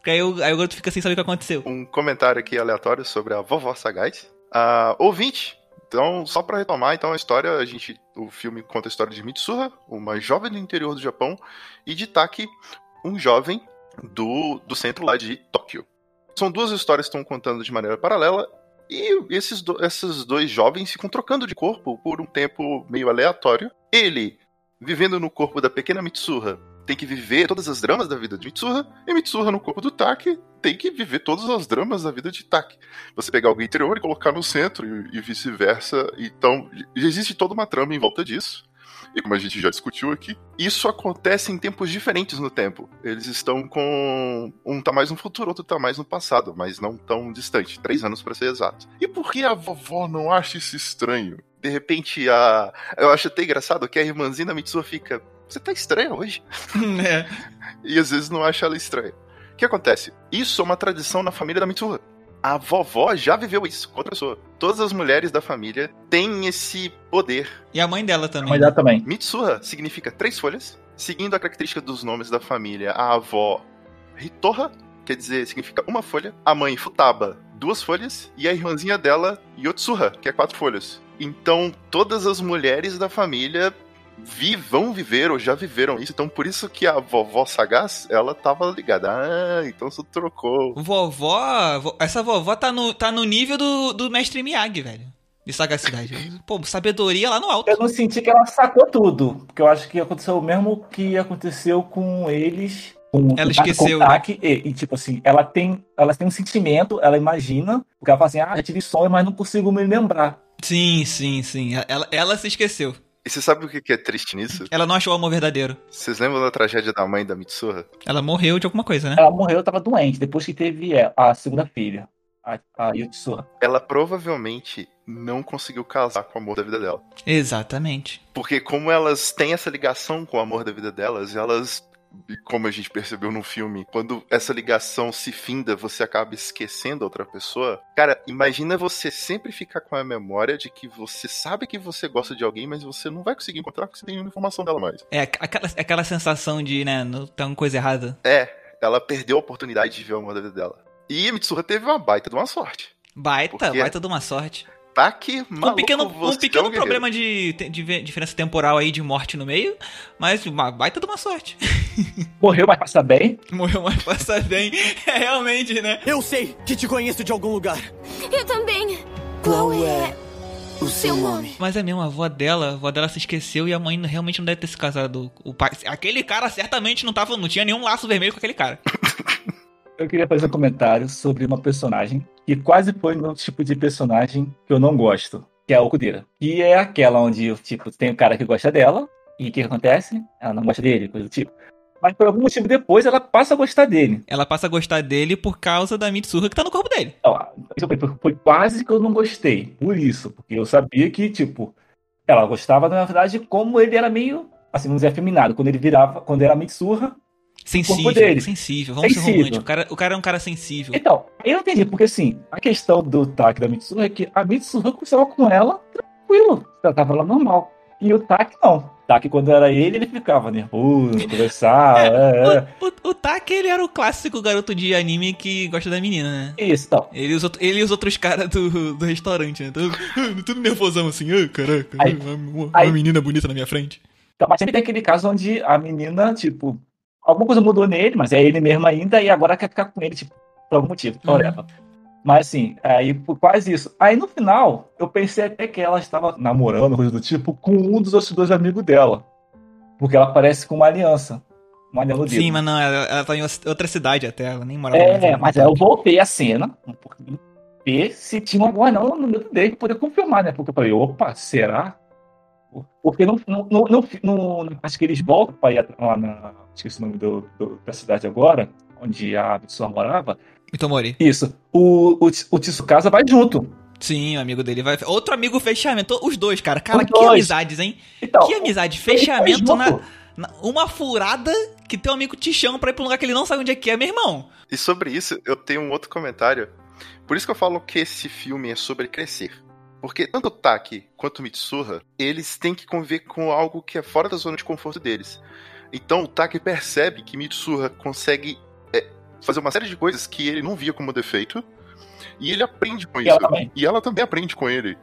Que aí, o, aí o garoto fica sem saber o que aconteceu. Um comentário aqui aleatório sobre a vovó sagaz. Ah, ouvinte, então, só pra retomar, então a história, a gente, o filme conta a história de Mitsuha, uma jovem do interior do Japão, e de Taki, um jovem do, do centro lá de Tóquio. São duas histórias que estão contando de maneira paralela, e esses, do- esses dois jovens ficam trocando de corpo por um tempo meio aleatório. Ele, vivendo no corpo da pequena Mitsuha, tem que viver todas as dramas da vida de Mitsuha, e Mitsuha no corpo do Taki tem que viver todos os dramas da vida de Taki. Você pegar alguém interior e colocar no centro e, e vice-versa. Então, existe toda uma trama em volta disso. E como a gente já discutiu aqui, isso acontece em tempos diferentes no tempo. Eles estão com. Um tá mais no futuro, outro tá mais no passado, mas não tão distante. Três anos pra ser exato. E por que a vovó não acha isso estranho? De repente, a. Eu acho até engraçado que a irmãzinha da Mitsuha fica. Você tá estranha hoje? é. e às vezes não acha ela estranha. O que acontece? Isso é uma tradição na família da Mitsuha. A vovó já viveu isso com outra pessoa. Todas as mulheres da família têm esse poder. E a mãe dela também. Mas dá também. Mitsuha significa três folhas. Seguindo a característica dos nomes da família, a avó Hitoha, quer dizer, significa uma folha. A mãe Futaba, duas folhas. E a irmãzinha dela, Yotsuha, que é quatro folhas. Então, todas as mulheres da família vi, vão viver ou já viveram isso. Então, por isso que a vovó sagaz, ela tava ligada. Ah, então você trocou. Vovó. vo- Essa vovó tá no, tá no nível do, do mestre Miyagi, velho. De sagacidade. Pô, sabedoria lá no alto. Eu não senti que ela sacou tudo. Porque eu acho que aconteceu o mesmo que aconteceu com eles. Com Ela esqueceu, com o Taki, e, e, tipo assim, ela tem, ela tem um sentimento, ela imagina, porque ela fala assim, ah, já tive sonho, mas não consigo me lembrar. Sim, sim, sim. Ela, ela se esqueceu. E você sabe o que que é triste nisso? Ela não achou o amor verdadeiro. Vocês lembram da tragédia da mãe da Mitsuha? Ela morreu de alguma coisa, né? Ela morreu, tava doente, depois que teve a segunda filha, a, a Yotsuha. Ela provavelmente não conseguiu casar com o amor da vida dela. Exatamente. Porque como elas têm essa ligação com o amor da vida delas, elas, como a gente percebeu no filme, quando essa ligação se finda, você acaba esquecendo a outra pessoa. Cara, imagina você sempre ficar com a memória de que você sabe que você gosta de alguém, mas você não vai conseguir encontrar porque você tem nenhuma informação dela mais. É aquela, aquela sensação de, né, não tem uma coisa errada. É, ela perdeu a oportunidade de ver o amor da vida dela. E a Mitsuha teve uma baita de uma sorte. Baita, Por quê? baita de uma sorte. Tá que um pequeno, um pequeno guerreiro. problema de, de diferença temporal aí de morte no meio, mas uma baita de uma sorte. Morreu, mas passa bem. Morreu, mas passa bem. É realmente, né? Eu sei que te conheço de algum lugar. Eu também. Qual é o seu nome? Mas é mesmo, a avó dela, a avó dela se esqueceu e a mãe realmente não deve ter se casado. O pai, aquele cara certamente não tava, não tinha nenhum laço vermelho com aquele cara. Eu queria fazer um comentário sobre uma personagem que quase foi um tipo de personagem que eu não gosto, que é a Okudera. Que é aquela onde, tipo, tem o cara que gosta dela, e o que acontece? Ela não gosta dele, coisa do tipo. Mas por algum motivo depois ela passa a gostar dele. Ela passa a gostar dele por causa da Mitsuha que tá no corpo dele. Então, foi quase que eu não gostei. Por isso, porque eu sabia que, tipo, ela gostava, na verdade, como ele era meio, assim, vamos dizer, afeminado. Quando ele virava, quando era Mitsurra. Sensível, sensível. Vamos ser Sensível. românticos. O cara, o cara é um cara sensível. Então, eu não entendi, porque assim, a questão do Taki da Mitsurra é que a Mitsurra conversava com ela tranquilo. Ela tava lá normal. E o Taki não. O Taki, quando era ele, ele ficava nervoso, conversava. é, é. O, o, o Taki, ele era o clássico garoto de anime que gosta da menina, né? Isso, então. Ele e os, ele e os outros caras do, do restaurante, né? Tudo, tudo nervosão assim, ai, caraca, Aí- uma, uma aí- menina bonita na minha frente. Então, mas sempre tem aquele caso onde a menina, tipo, alguma coisa mudou nele, mas é ele mesmo ainda, e agora quer ficar com ele, tipo, por algum motivo. Uhum. whatever. Mas assim, aí foi quase isso. Aí no final, eu pensei até que ela estava namorando, coisa do tipo, com um dos outros dois amigos dela. Porque ela parece com uma aliança. Uma aliança. Sim, mas não, ela, ela tá em outra cidade até, ela nem morava É, mas aí eu voltei a cena, porque ver se tinha algum anão no dedo dele pra poder confirmar, né? Porque eu falei, opa, será? Porque no, no, no, no, no- na parte que eles voltam pra ir lá na. Esqueci o nome do, do- da cidade agora, onde a Mitsuha morava. Mitomori. Isso. O, o, o Tsukasa vai junto. Sim, o amigo dele vai. Outro amigo fechamento. Os dois, cara. Cara, Os que dois. amizades, hein? Então, que amizade. Fechamento na, na- Uma furada que teu amigo te chama pra ir pra um lugar que ele não sabe onde é que é, meu irmão. E sobre isso, eu tenho um outro comentário. Por isso que eu falo que esse filme é sobre crescer. Porque tanto o Taki quanto o Mitsuha, eles têm que conviver com algo que é fora da zona de conforto deles. Então o Taki percebe que Mitsuha consegue é, fazer uma série de coisas que ele não via como defeito. E ele aprende com E isso. ela. E ela também aprende com ele.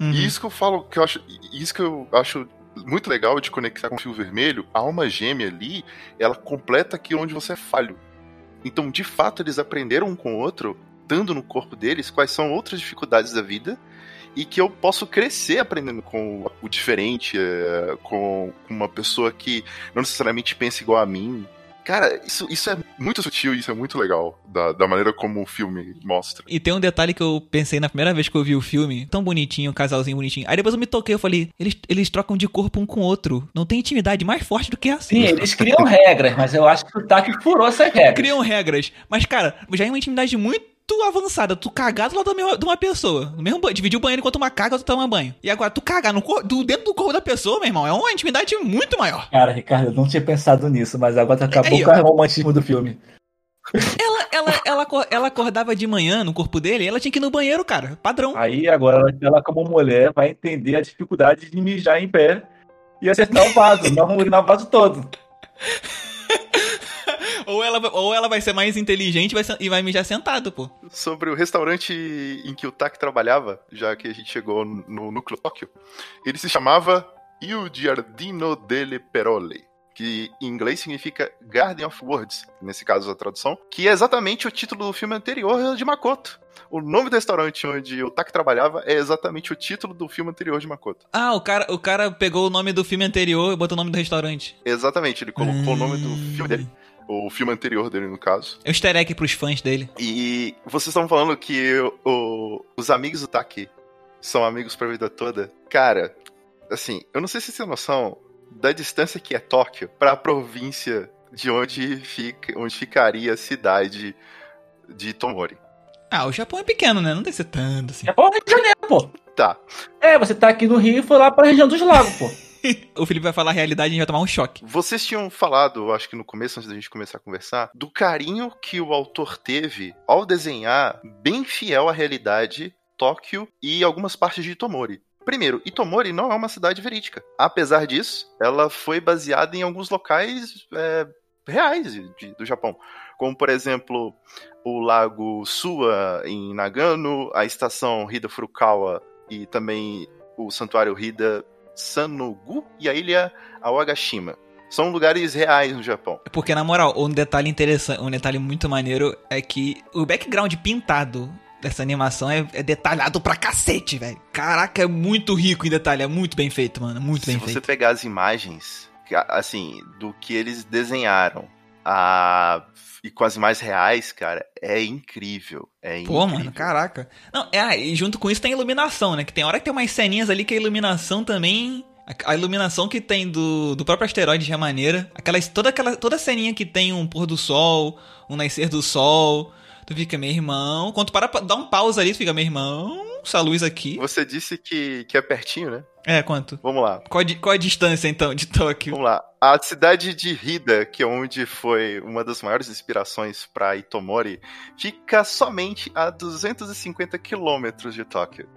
Uhum. E isso que eu falo, que eu acho, isso que eu acho muito legal de conectar com o fio vermelho, a alma gêmea ali, ela completa aquilo onde você é falho. Então, de fato, eles aprenderam um com o outro, dando no corpo deles quais são outras dificuldades da vida e que eu posso crescer aprendendo com o diferente, é, com uma pessoa que não necessariamente pensa igual a mim. Cara, isso, isso é muito sutil e isso é muito legal da, da maneira como o filme mostra. E tem um detalhe que eu pensei na primeira vez que eu vi o filme, tão bonitinho, um casalzinho bonitinho. Aí depois eu me toquei, eu falei, eles, eles trocam de corpo um com o outro. Não tem intimidade mais forte do que essa. Sim, eles criam regras, mas eu acho que o Taki furou essas regras. Criam regras. Mas, cara, já é uma intimidade muito avançada. Tu cagar do lado de uma pessoa. No mesmo, ba- dividir o banheiro enquanto uma caga, tu toma banho. E agora, tu cagar no cor- do, dentro do corpo da pessoa, meu irmão, é uma intimidade muito maior. Cara, Ricardo, eu não tinha pensado nisso, mas agora acabou Aí, ó. com o romantismo do filme. Ela, ela, ela, ela acordava de manhã no corpo dele e ela tinha que ir no banheiro, cara. Padrão. Aí agora ela, como mulher, vai entender a dificuldade de mijar em pé e acertar o vaso, não urinar o vaso todo. Ou ela, vai- ou ela vai ser mais inteligente e vai, sen- e vai mijar sentado, pô. sobre o restaurante em que o Taki trabalhava, já que a gente chegou no núcleo Tóquio, ele se chamava Il Giardino delle Perole, que em inglês significa Garden of Words, nesse caso a tradução, que é exatamente o título do filme anterior de Makoto. O nome do restaurante onde o Taki trabalhava é exatamente o título do filme anterior de Makoto. Ah, o cara, o cara pegou o nome do filme anterior e botou o nome do restaurante. Exatamente, ele colocou o nome do Hum. filme dele, o filme anterior dele no caso. É um easter egg pros fãs dele. E vocês estão falando que o- os amigos do Taki são amigos pra vida toda. Cara, assim, eu não sei se você tem noção da distância que é Tóquio pra província de onde, fica, onde ficaria a cidade de Tomori. Ah, o Japão é pequeno, né? Não deve ser tanto assim. É pô, Rio de Janeiro, pô. Tá, É, você tá aqui no Rio e foi lá pra região dos lagos, pô. O Felipe vai falar a realidade e a gente vai tomar um choque. vocês tinham falado, acho que no começo, antes da gente começar a conversar, do carinho que o autor teve ao desenhar bem fiel à realidade Tóquio e algumas partes de Itomori. Primeiro, Itomori não é uma cidade verídica. Apesar disso, ela foi baseada em alguns locais é, reais de- do Japão. Como, por exemplo, o lago Sua em Nagano, a estação Hida Furukawa e também o santuário Hida Sanogu e a ilha Awagashima. São lugares reais no Japão. Porque, na moral, um detalhe interessante, um detalhe muito maneiro é que o background pintado dessa animação é, é detalhado pra cacete, velho. Caraca, é muito rico em detalhe, é muito bem feito, mano. Muito Se bem você feito. pegar as imagens, assim, do que eles desenharam a... e com as imagens reais, cara, é incrível. É Pô, incrível. mano, caraca. Não, é, ah, e junto com isso tem iluminação, né? Que tem hora que tem umas ceninhas ali que a iluminação também A, a iluminação que tem do, do próprio asteroide já é maneira. Aquelas, toda aquela toda a ceninha que tem um pôr do sol, um nascer do sol. Tu fica, meu irmão. Quando tu para pra dar um pausa ali, tu fica, meu irmão, essa luz aqui. Você disse que, que é pertinho, né? É, quanto? Vamos lá. Qual, a di- qual a distância, então, de Tóquio? Vamos lá. A cidade de Hida, que é onde foi uma das maiores inspirações para Itomori, fica somente a 250 quilômetros de Tóquio.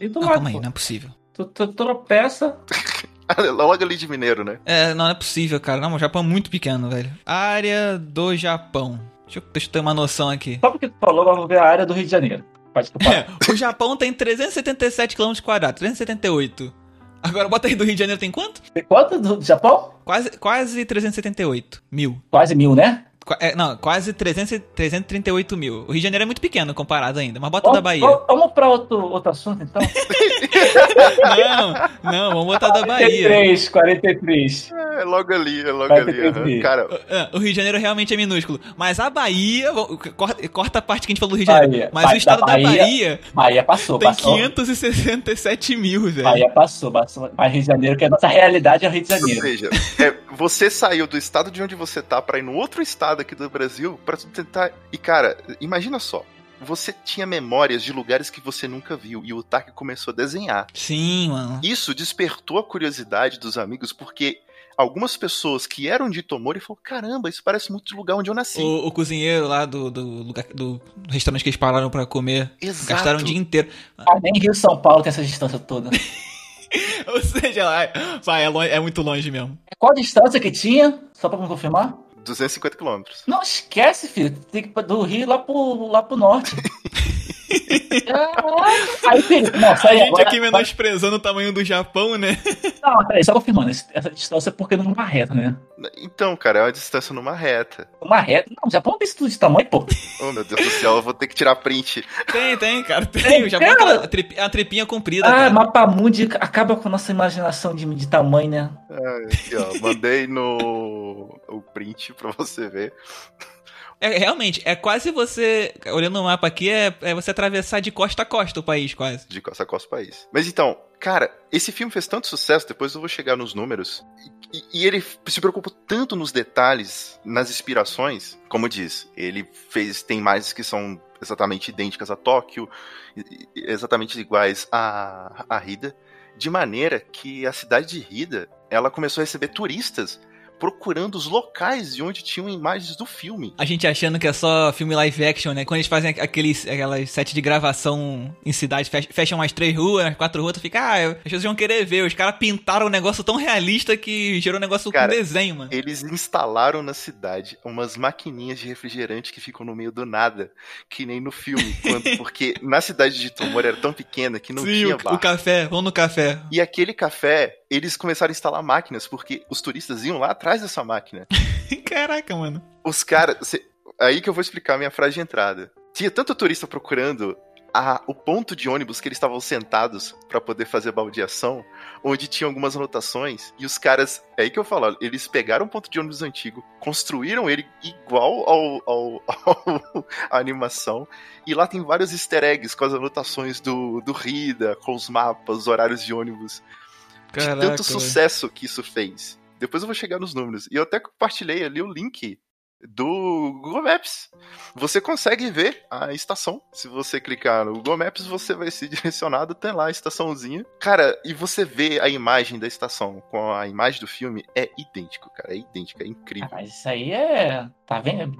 E do Não, lado, calma aí, pô. não é possível. Tu, tu tropeça. Logo ali de Mineiro, né? É, não, não é possível, cara. Não, o Japão é muito pequeno, velho. Área do Japão. Deixa eu, deixa eu ter uma noção aqui. Só porque tu falou, vou ver a área do Rio de Janeiro. Pode É, o Japão tem 377 km quadrados, 378. Agora bota aí do Rio de Janeiro tem quanto? Tem quanto do Japão? Quase, quase 378 mil. Quase mil, né? É, não, quase 300, e- 338 mil. O Rio de Janeiro é muito pequeno comparado ainda, mas bota o da Bahia. Vamos, vamos pra outro, outro assunto, então. Não, não, vamos botar da Bahia. 43, 43. É logo ali, é logo Vai ali. ter que aham. ver. Cara, É, O Rio de Janeiro realmente é minúsculo. Mas a Bahia. Corta, corta a parte que a gente falou do Rio de Janeiro. Bahia. Mas o estado da da Bahia- Bahia, Bahia passou, tem passou. 567 mil, velho. Bahia passou, passou. Mas Rio de Janeiro, que a nossa realidade é o Rio de ou Janeiro. seja, é, você saiu do estado de onde você tá pra ir no outro estado aqui do Brasil pra tentar. E cara, imagina só. Você tinha memórias de lugares que você nunca viu e o Taki começou a desenhar. Sim, mano. Isso despertou a curiosidade dos amigos porque algumas pessoas que eram de Itomori falaram: caramba, isso parece muito lugar onde eu nasci. O, o cozinheiro lá do, do, lugar, do restaurante que eles pararam pra comer. Exato. Gastaram o dia inteiro. Ah, nem Rio São Paulo tem essa distância toda. Ou seja, vai, vai, é, longe- é muito longe mesmo. Qual a distância que tinha? Só pra me confirmar? 250 quilômetros. Não esquece, filho. Tem que ir do Rio lá pro, lá pro norte. Aí, filho, não, A gente agora. aqui menosprezando o tamanho do Japão, né? Não, peraí, só confirmando. Essa distância é porque não é uma reta, né? Então, cara, é uma distância numa reta. Uma reta. Não, o Japão não tem isso tudo de tamanho, pô. Oh, meu Deus do céu, eu vou ter que tirar print. Tem, tem, cara. Tem. Tem, O Japão é cara. aquela trepi- a trepinha comprida, Ah, cara. mapa mundi acaba com a nossa imaginação de, de tamanho, né? Ah, aqui, ó, mandei no o print pra você ver. É, realmente, é quase você. Olhando o mapa aqui, é, é você atravessar de costa a costa o país, quase. de costa a costa do país. Mas então, cara, esse filme fez tanto sucesso, depois eu vou chegar nos números, e, e ele se preocupa tanto nos detalhes, nas inspirações, como diz, ele fez, tem imagens que são exatamente idênticas a Tóquio, exatamente iguais a, a Hida, de maneira que a cidade de Hida, ela começou a receber turistas procurando os locais de onde tinham imagens do filme. A gente achando que é só filme live action, né? Quando eles fazem aqueles, aquelas sets de gravação em cidade, fech- fecham umas três ruas, umas quatro ruas, tu fica, ah, as pessoas vão querer ver. Os caras pintaram um negócio tão realista que gerou um negócio Cara, com desenho, mano. Eles instalaram na cidade umas maquininhas de refrigerante que ficam no meio do nada, que nem no filme, quando- porque na cidade de Tomori era tão pequena que não Sim, tinha o, bar. o café, vamos no café. E aquele café, eles começaram a instalar máquinas, porque os turistas iam lá atrás dessa máquina. Caraca, mano. Os caras. Aí que eu vou explicar a minha frase de entrada. Tinha tanto turista procurando a- o ponto de ônibus que eles estavam sentados pra poder fazer baldeação, onde tinha algumas anotações, e os caras. É aí que eu falo, eles pegaram um ponto de ônibus antigo, construíram ele igual ao, ao, ao- à animação, e lá tem vários easter eggs com as anotações do, do Rida, com os mapas, os horários de ônibus de Caraca. tanto velho. sucesso que isso fez. Depois eu vou chegar nos números. E eu até compartilhei ali o link do Google Maps. Você consegue ver a estação. Se você clicar no Google Maps, você vai ser direcionado até lá a estaçãozinha. Cara, e você vê a imagem da estação com a imagem do filme, é idêntico, cara. É idêntico, é incrível. Mas isso aí é. Tá vendendo,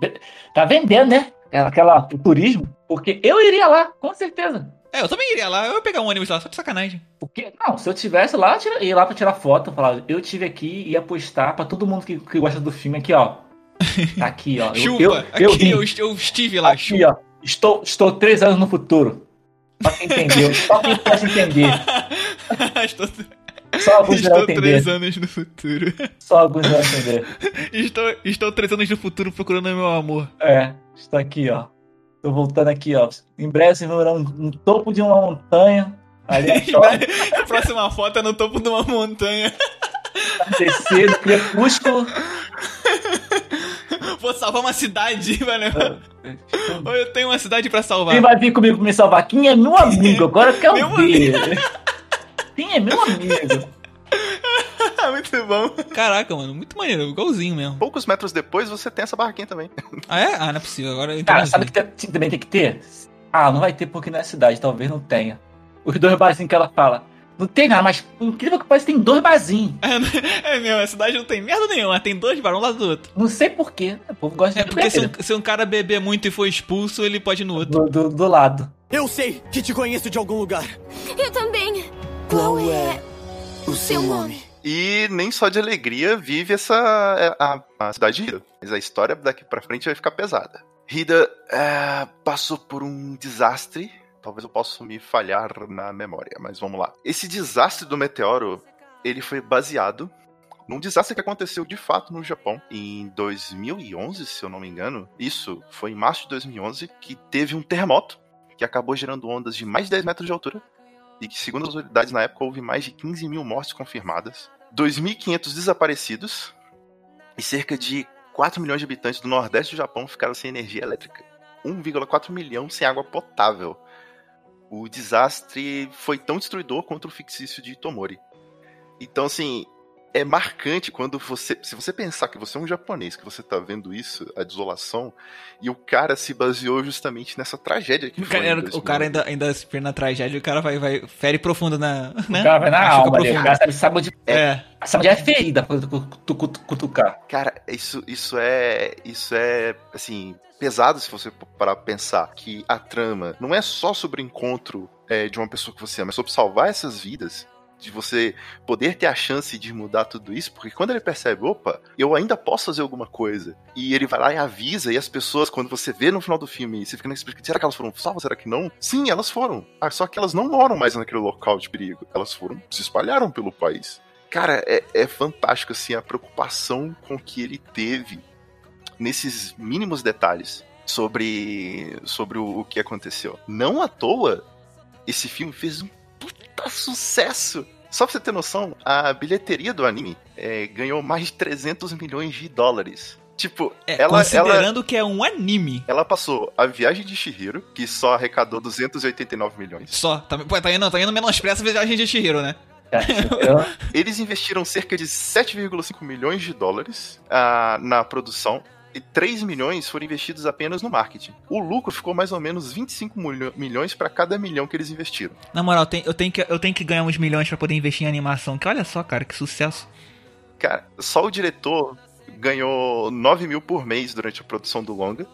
tá vendendo né? Aquela, o turismo. Porque eu iria lá, com certeza. É, eu também iria lá, eu ia pegar um ônibus lá, só de sacanagem. Porque, não, se eu tivesse lá, eu tira- ia lá pra tirar foto, falar, eu tive aqui e ia postar pra todo mundo que, que gosta do filme aqui, ó. Tá aqui, ó. Chupa! eu, eu, aqui eu, eu estive lá, aqui, chupa. ó. Estou, estou três anos no futuro. Só quem entendeu, só quem pode entender. estou Só alguns estou três anos no futuro. Só alguns irão entender. estou, estou três anos no futuro procurando meu amor. É, estou aqui, ó. Tô voltando aqui, ó. Em breve vocês verão no topo de uma montanha. Ali é A próxima foto é no topo de uma montanha. descer no crepúsculo. Vou salvar uma cidade, valeu. Ou eu tenho uma cidade pra salvar. Quem vai vir comigo pra me salvar? Quem é meu amigo? Agora eu quero Meu ver. Quem é meu amigo? Muito bom. Caraca, mano, muito maneiro, igualzinho mesmo. Poucos metros depois você tem essa barraquinha também. Ah, é? Ah, não é possível. Agora eu Cara, sabe o que tem- também tem que ter? Ah, não vai ter porque não é cidade, talvez não tenha. Os dois barzinhos que ela fala. Não tem nada, mas incrível que pareça, tem dois barzinhos. É mesmo, a cidade não tem merda nenhuma, tem dois barões um lado do outro. Não sei porquê. O povo gosta É de porque se um, se um cara beber muito e for expulso, ele pode ir no outro. do, do, do lado. Eu sei que te conheço de algum lugar. Eu também. Qual é o seu nome? E nem só de alegria vive essa é, a, a cidade de Hida. Mas a história daqui pra frente vai ficar pesada. Hida é, passou por um desastre. Talvez eu possa me falhar na memória, mas vamos lá. Esse desastre do meteoro, ele foi baseado num desastre que aconteceu de fato no Japão em 2011, se eu não me engano. Isso foi em março de 2011 que teve um terremoto que acabou gerando ondas de mais de 10 metros de altura e que, segundo as autoridades na época, houve mais de 15 mil mortes confirmadas, 2.500 desaparecidos e cerca de 4 milhões de habitantes do nordeste do Japão ficaram sem energia elétrica. 1,4 milhão sem água potável. O desastre foi tão destruidor quanto o fictício de Tomori. Então, assim, é marcante quando você. Se você pensar que você é um japonês, que você tá vendo isso, a desolação, e o cara se baseou justamente nessa tragédia que O foi. cara, o 2011. cara ainda, ainda se perde na tragédia, o cara vai, vai fere profundo na. Né? O cara vai na Machuca alma ali. O cara sabe, sabe onde, É. sabe onde é ferida pra cutu- cutucar. Cara, isso, isso é. Isso é, assim, pesado se você parar pra pensar que a trama não é só sobre o encontro é, de uma pessoa que você ama, é sobre salvar essas vidas. De você poder ter a chance de mudar tudo isso, porque quando ele percebe, opa, eu ainda posso fazer alguma coisa. E ele vai lá e avisa, e as pessoas, quando você vê no final do filme, você fica na expectativa, será que elas foram salvas? Será que não? Sim, elas foram. Ah, só que elas não moram mais naquele local de perigo. Elas foram, se espalharam pelo país. Cara, é, é fantástico, assim, a preocupação com que ele teve nesses mínimos detalhes sobre, sobre o, o que aconteceu. Não à toa, esse filme fez um puta sucesso. Só pra você ter noção, a bilheteria do anime é, ganhou mais de 300 milhões de dólares. Tipo, É, ela, ela, considerando que é um anime. ela passou a Viagem de Shihiro, que só arrecadou 289 milhões. Só. Tá, pô, tá indo, tá indo menospreza a viagem de Shihiro, né? Eu- Eles investiram cerca de 7,5 milhões de dólares ah, na produção 3 milhões foram investidos apenas no marketing. O lucro ficou mais ou menos 25 milho- milhões para cada milhão que eles investiram. Na moral, eu, tenho que, eu tenho que ganhar uns milhões pra poder investir em animação. Que olha só, cara, que sucesso. Cara, só o diretor ganhou 9 mil por mês durante a produção do longa.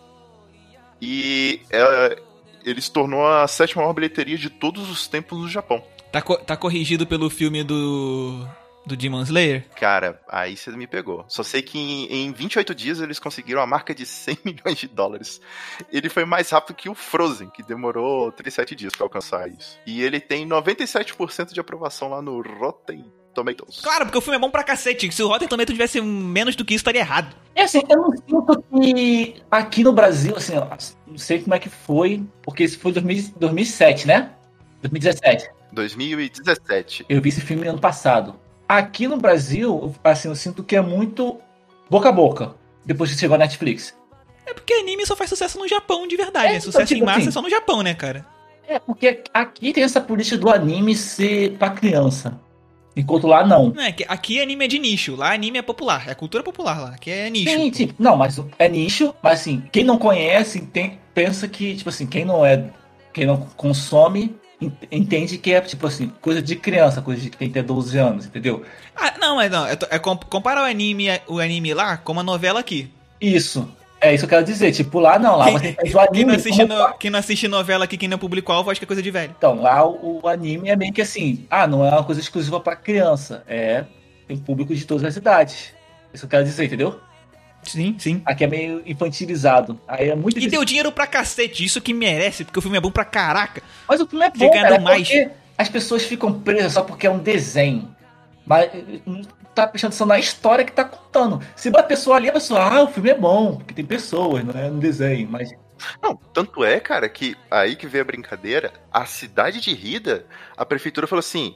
E é, ele se tornou a sétima maior bilheteria de todos os tempos no Japão. Tá, co- tá corrigido pelo filme do. Do Demon Slayer? Cara, aí você me pegou. Só sei que em, em 28 dias eles conseguiram a marca de 100 milhões de dólares. Ele foi mais rápido que o Frozen, que demorou 37 dias pra alcançar isso. E ele tem 97% de aprovação lá no Rotten Tomatoes. Claro, porque o filme é bom pra cacete. Se o Rotten Tomatoes tivesse menos do que isso, estaria errado. É assim, eu não sinto que aqui no Brasil, assim, ó, não sei como é que foi, porque esse foi 2000 2007, né? 2017. 2017. Eu vi esse filme ano passado. Aqui no Brasil, assim, eu sinto que é muito boca a boca, depois que chegou a Netflix. É porque anime só faz sucesso no Japão, de verdade. É, né? então, Sucesso tipo em massa assim- é só no Japão, né, cara? É, porque aqui tem essa política do anime ser pra criança. Enquanto lá não. Não, é que aqui anime é de nicho, lá anime é popular, é cultura popular lá, aqui é nicho. Sim, sim. Não, mas é nicho, mas assim, quem não conhece tem, pensa que, tipo assim, quem não é. Quem não consome entende que é, tipo assim, coisa de criança, coisa de quem tem 12 anos, entendeu? Ah, não, mas não, é, é com- comparar o anime, o anime lá com uma novela aqui. Isso. É isso que eu quero dizer. Tipo, lá não, lá você faz o Quem anime. não, assiste no- quem não assiste novela aqui, quem não é público-alvo, acha que é coisa de velho. Então, lá o, o anime é meio que assim, ah, não é uma coisa exclusiva pra criança. É. Tem público de todas as idades. Isso que eu quero dizer, entendeu? Sim, sim. Aqui é meio infantilizado. Aí é muito E deu dinheiro pra cacete, isso que merece, porque o filme é bom pra caraca. Mas o filme é bom, cara, mais. porque as pessoas ficam presas só porque é um desenho. Mas não tá prestando atenção na história que tá contando. Se a pessoa ali, a pessoa, ah, o filme é bom, porque tem pessoas, não é um desenho. Mas Não, tanto é, cara, que aí que veio a brincadeira, a cidade de Rida, a prefeitura falou assim.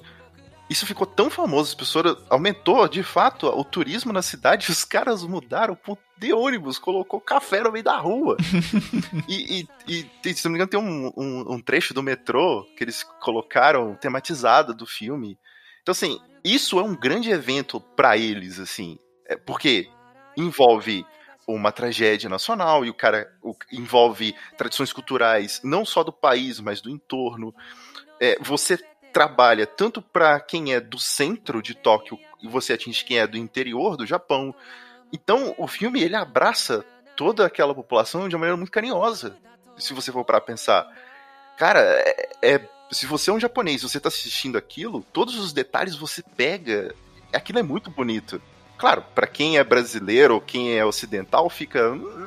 Isso ficou tão famoso, as pessoas aumentou de fato o turismo na cidade, os caras mudaram pro de ônibus, colocou café no meio da rua. e, e, e se não me engano, tem um, um, um trecho do metrô que eles colocaram tematizado do filme. Então, assim, isso é um grande evento pra eles, assim, é porque envolve uma tragédia nacional e o cara o- envolve tradições culturais não só do país, mas do entorno. É, você trabalha tanto para quem é do centro de Tóquio e você atinge quem é do interior do Japão. Então, o filme ele abraça toda aquela população de uma maneira muito carinhosa. Se você for para pensar, cara, é, é- se você é um japonês, você tá assistindo aquilo, todos os detalhes você pega, aquilo é muito bonito. Claro, pra quem é brasileiro ou quem é ocidental, fica.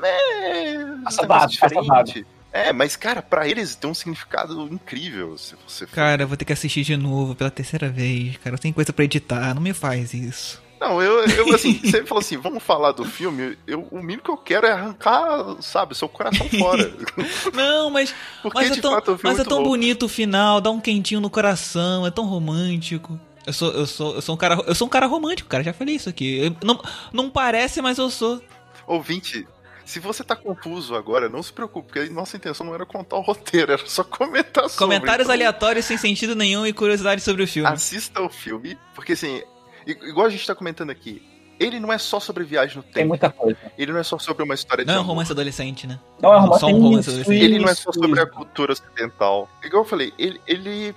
É, Assombrado, diferente. É, mas, cara, pra eles tem um significado incrível. Se você for Cara, eu vou ter que assistir de novo pela terceira vez, cara. Tem coisa pra editar, não me faz isso. Não, eu, eu assim, você falou assim, vamos falar do filme, eu, o mínimo que eu quero é arrancar, sabe, seu coração fora. Não, mas, Porque, mas, é tão, fato, filme mas é tão louco. bonito o final, dá um quentinho no coração, é tão romântico. Eu sou, eu sou, eu sou um cara, eu sou um cara romântico, cara. Já falei isso aqui. Eu- não, não parece, mas eu sou. Ouvinte, se você tá confuso agora, não se preocupe, porque a nossa intenção não era contar o roteiro, era só comentar sobre. Comentários Então, aleatórios sem sentido nenhum e curiosidades sobre o filme. Assista o filme, porque assim, igual a gente tá comentando aqui, ele não é só sobre viagem no Tem tempo, muita coisa. ele não é só sobre uma história de Não é um romance adolescente, né? Não é romance, Só um romance isso, adolescente. Ele não é isso, só sobre a isso. cultura ocidental. Igual eu falei, ele, ele,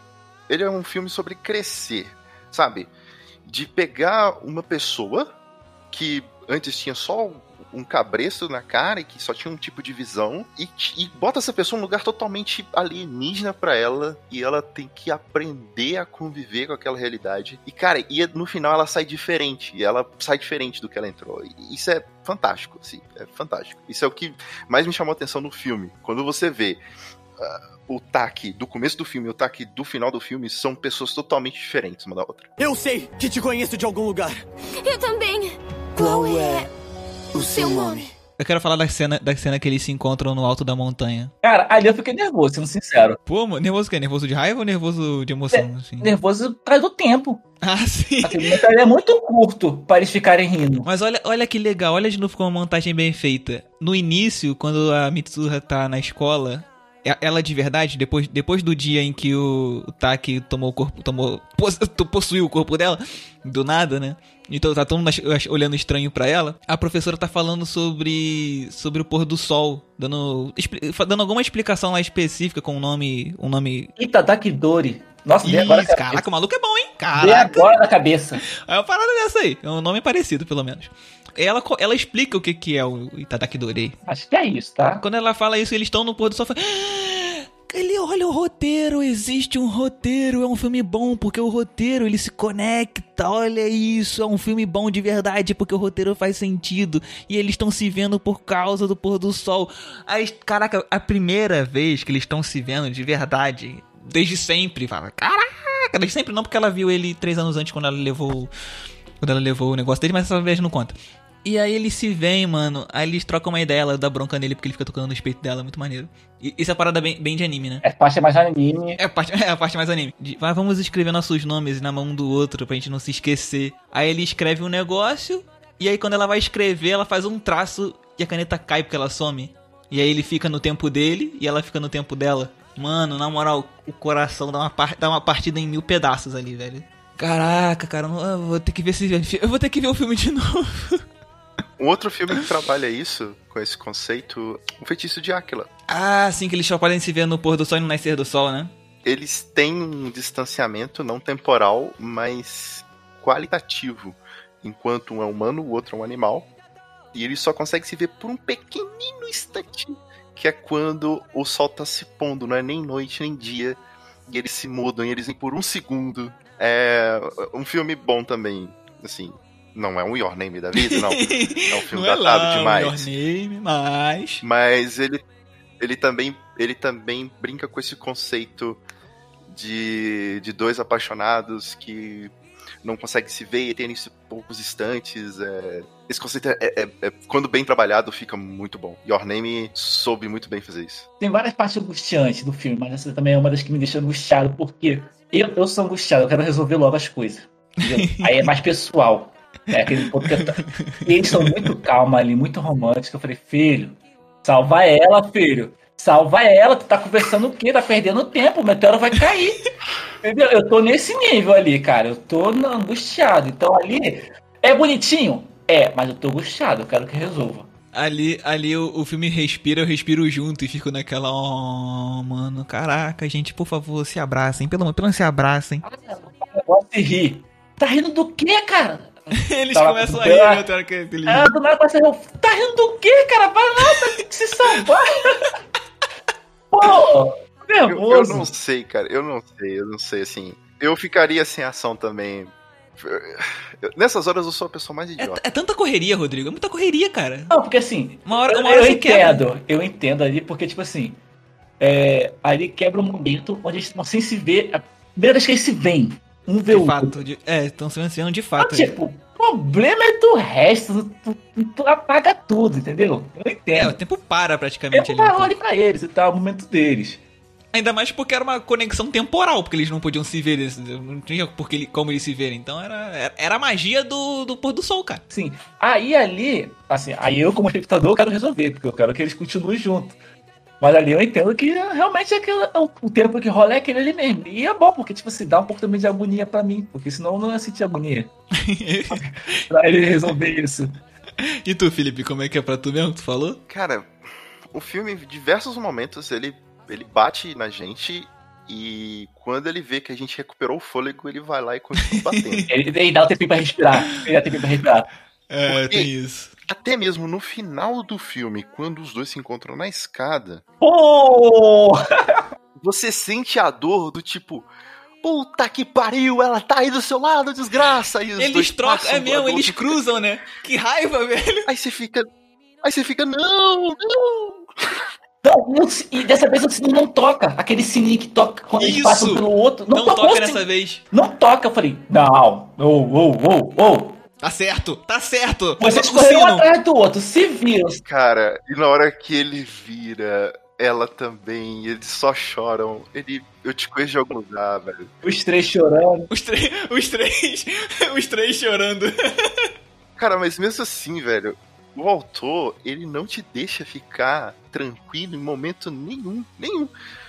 ele é um filme sobre crescer, sabe? De pegar uma pessoa que antes tinha só um cabresto na cara e que só tinha um tipo de visão e, e bota essa pessoa num lugar totalmente alienígena pra ela e ela tem que aprender a conviver com aquela realidade. E cara, e no final ela sai diferente, e ela sai diferente do que ela entrou. E isso é fantástico, assim, é fantástico. Isso é o que mais me chamou a atenção no filme. Quando você vê ah, o Taki do começo do filme e o Taki do final do filme são pessoas totalmente diferentes uma da outra. Eu sei que te conheço de algum lugar. Eu também. Qual é o seu nome? Eu quero falar da cena, da cena que eles se encontram no alto da montanha. Cara, ali eu fiquei nervoso, sendo sincero. Pô, mano, nervoso o quê? Nervoso de raiva ou nervoso de emoção? Assim? Nervoso por causa do tempo. Ah, sim. Aquele momento é muito curto para eles ficarem rindo. Mas olha, olha que legal, olha de novo como uma montagem bem feita. No início, quando a Mitsuha tá na escola, ela de verdade, depois, depois do dia em que o, o Taki tomou o corpo, tomou, pos- possuiu o corpo dela, do nada, né? Então tá todo mundo olhando estranho pra ela. A professora tá falando sobre sobre o pôr do sol, dando dando alguma explicação lá específica com o nome, um nome Itadaki Dori. Nossa, agora, Isso, cabeça. caraca, o maluco é bom, hein? Caraca. agora na cabeça. É uma parada dessa aí. É um nome parecido, pelo menos. Ela, ela explica o que, que é o Itadaki Dorei. Acho que é isso, tá? Quando ela fala isso, eles estão no pôr do sol. "Ah, Ele olha o roteiro, existe um roteiro, é um filme bom, porque o roteiro ele se conecta, olha isso, é um filme bom de verdade, porque o roteiro faz sentido, e eles estão se vendo por causa do pôr do sol. Aí, caraca, a primeira vez que eles estão se vendo de verdade, desde sempre, fala, caraca, desde sempre não, porque ela viu ele três anos antes quando ela levou, quando ela levou o negócio dele, mas essa vez não conta. E aí eles se veem, mano. Aí eles trocam uma ideia, ela dá bronca nele porque ele fica tocando no peito dela, muito maneiro. E isso é parada bem, bem de anime, né? Essa parte é mais anime. É a parte, é a parte mais anime. De, vamos escrever nossos nomes na mão do outro pra gente não se esquecer. Aí ele escreve um negócio, e aí quando ela vai escrever, ela faz um traço e a caneta cai porque ela some. E aí ele fica no tempo dele e ela fica no tempo dela. Mano, na moral, o coração dá uma, par- dá uma partida em mil pedaços ali, velho. Caraca, cara, eu vou ter que ver esse. Eu vou ter que ver o filme de novo. Um outro filme que trabalha isso, com esse conceito, o Feitiço de Áquila. Ah, sim, que eles só podem se ver no pôr do sol e no nascer do sol, né? Eles têm um distanciamento não temporal, mas qualitativo. Enquanto um é humano, o outro é um animal. E eles só conseguem se ver por um pequenino instante, que é quando o sol tá se pondo, não é nem noite nem dia. E eles se mudam, e eles vêm por um segundo. É um filme bom também, assim. Não é um Your Name da vida, não. É um filme Não é datado lá o demais. Your Name, mas. Mas ele, ele, também, ele também brinca com esse conceito de, de dois apaixonados que não conseguem se ver e tem isso poucos instantes. é. esse conceito, é, é- é- quando bem trabalhado, fica muito bom. Your Name soube muito bem fazer isso. Tem várias partes angustiantes do filme, mas essa também é uma das que me deixa angustiado, porque eu, eu sou angustiado, eu quero resolver logo as coisas. Aí é mais pessoal. É aquele ponto que eu tô- E eles são muito calmos ali, muito românticos. Eu falei, filho, salva ela, filho. Salva ela, tu tá conversando o quê? Tá perdendo tempo, o meteoro vai cair. Entendeu? Eu tô nesse nível ali, cara. Eu tô angustiado. Então ali é bonitinho? É, mas eu tô angustiado, eu quero que resolva. Ali, ali o, o filme respira, eu respiro junto e fico naquela. Oh, mano, caraca, gente, por favor, se abracem. Pelo menos pelo menos se abracem. Negócio de rir. Tá rindo do quê, cara? Eles Tá, começam a rir, né, hora que ele Ah, do nada começa a rir. Tá rindo do quê, cara? Vai lá, ter que se salvar. Pô, Eu, eu nervoso. não sei, cara. Eu não sei, eu não sei, assim. Eu ficaria sem ação também. Eu- Nessas horas eu sou a pessoa mais É, idiota. é tanta correria, Rodrigo. É muita correria, cara. Não, porque assim, Uma hora, eu, uma hora eu quebra. entendo, eu entendo ali, porque, tipo assim, é, ali quebra um momento onde eles estão sem se ver. A primeira vez que eles se veem, um vê o De outro. fato. de- é, estão se vencendo de Ah, fato. tipo, o problema é do resto, tu, tu- apaga tudo, entendeu? Eu É, o entendo. tempo para praticamente Eu ali. pouco. pra eles e tal, o momento deles. Ainda mais porque era uma conexão temporal, porque eles não podiam se ver, não tinha porque ele- como eles se verem. Então era, era, a magia do, do pôr do sol, cara. Sim. Aí ali, assim, aí eu como espectador quero resolver, porque eu quero que eles continuem juntos. Mas ali eu entendo que realmente é aquele, é o o tempo que rola é aquele ali mesmo. E é bom, porque, tipo assim, dá um pouco também de agonia pra mim, porque senão eu não ia sentir agonia. pra ele resolver isso. e tu, Felipe, como é que é pra tu mesmo? Tu falou? Cara, o filme, em diversos momentos, ele, ele bate na gente e quando ele vê que a gente recuperou o fôlego, ele vai lá e continua batendo. Ele, ele dá um tempinho pra respirar. Ele dá tempinho pra respirar. É, Porque- tem isso. Até mesmo no final do filme, quando os dois se encontram na escada, Pô! você sente a dor do tipo. Puta que pariu, ela tá aí do seu lado, desgraça! E os Eles dois trocam, é mesmo, eles cruzam, né? Que raiva, velho. Aí você fica. Aí você fica, não, não! Não, não, e dessa vez o sininho não toca. Aquele sininho que toca quando eles Isso! passam pelo outro. Não, Não, toca dessa vez. Não toca. Eu falei, não, ô, ô, ô, ô. Tá certo, tá certo. Vocês correram um atrás do outro, se viram. Cara, e na hora que ele vira, ela também, eles só choram. Ele. Eu te conheço de algum lugar, velho. Os três chorando. Os, três, os três, os três chorando. Cara, mas mesmo assim, velho, o autor, ele não te deixa ficar tranquilo em momento nenhum. Nenhum.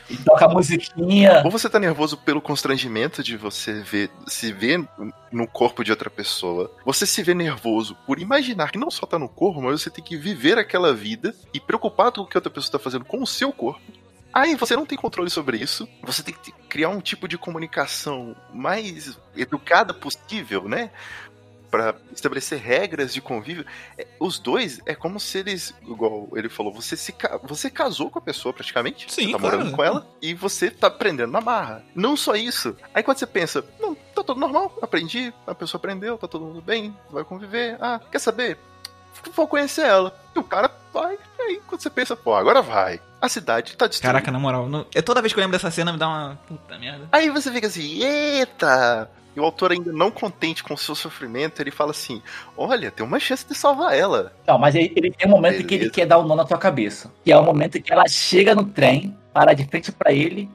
E toca a musiquinha. Ou você tá nervoso pelo constrangimento de você ver, se ver no corpo de outra pessoa. Você se vê nervoso por imaginar que não só tá no corpo, mas você tem que viver aquela vida e preocupado com o que outra pessoa tá fazendo com o seu corpo. Aí você não tem controle sobre isso. Você tem que criar um tipo de comunicação mais educada possível, né? Pra estabelecer regras de convívio. É, Os dois é como se eles, igual ele falou, você se você casou com a pessoa praticamente. Sim, você tá claro. morando com ela e você tá aprendendo na marra. Não só isso. Aí quando você pensa, não, tá tudo normal, aprendi, a pessoa aprendeu, tá todo mundo bem, vai conviver. Ah, quer saber? Vou conhecer ela. E o cara vai, e aí quando você pensa, pô, agora vai. A cidade tá destruída. Caraca, na moral, não- é toda vez que eu lembro dessa cena me dá uma puta merda. Aí você fica assim, eita! E o autor ainda não contente com o seu sofrimento, ele fala assim, olha, tem uma chance de salvar ela. Não, mas ele, ele tem um momento que ele Beleza. quer dar um nó na tua cabeça. Que é o momento que ela chega no trem, para de frente pra ele.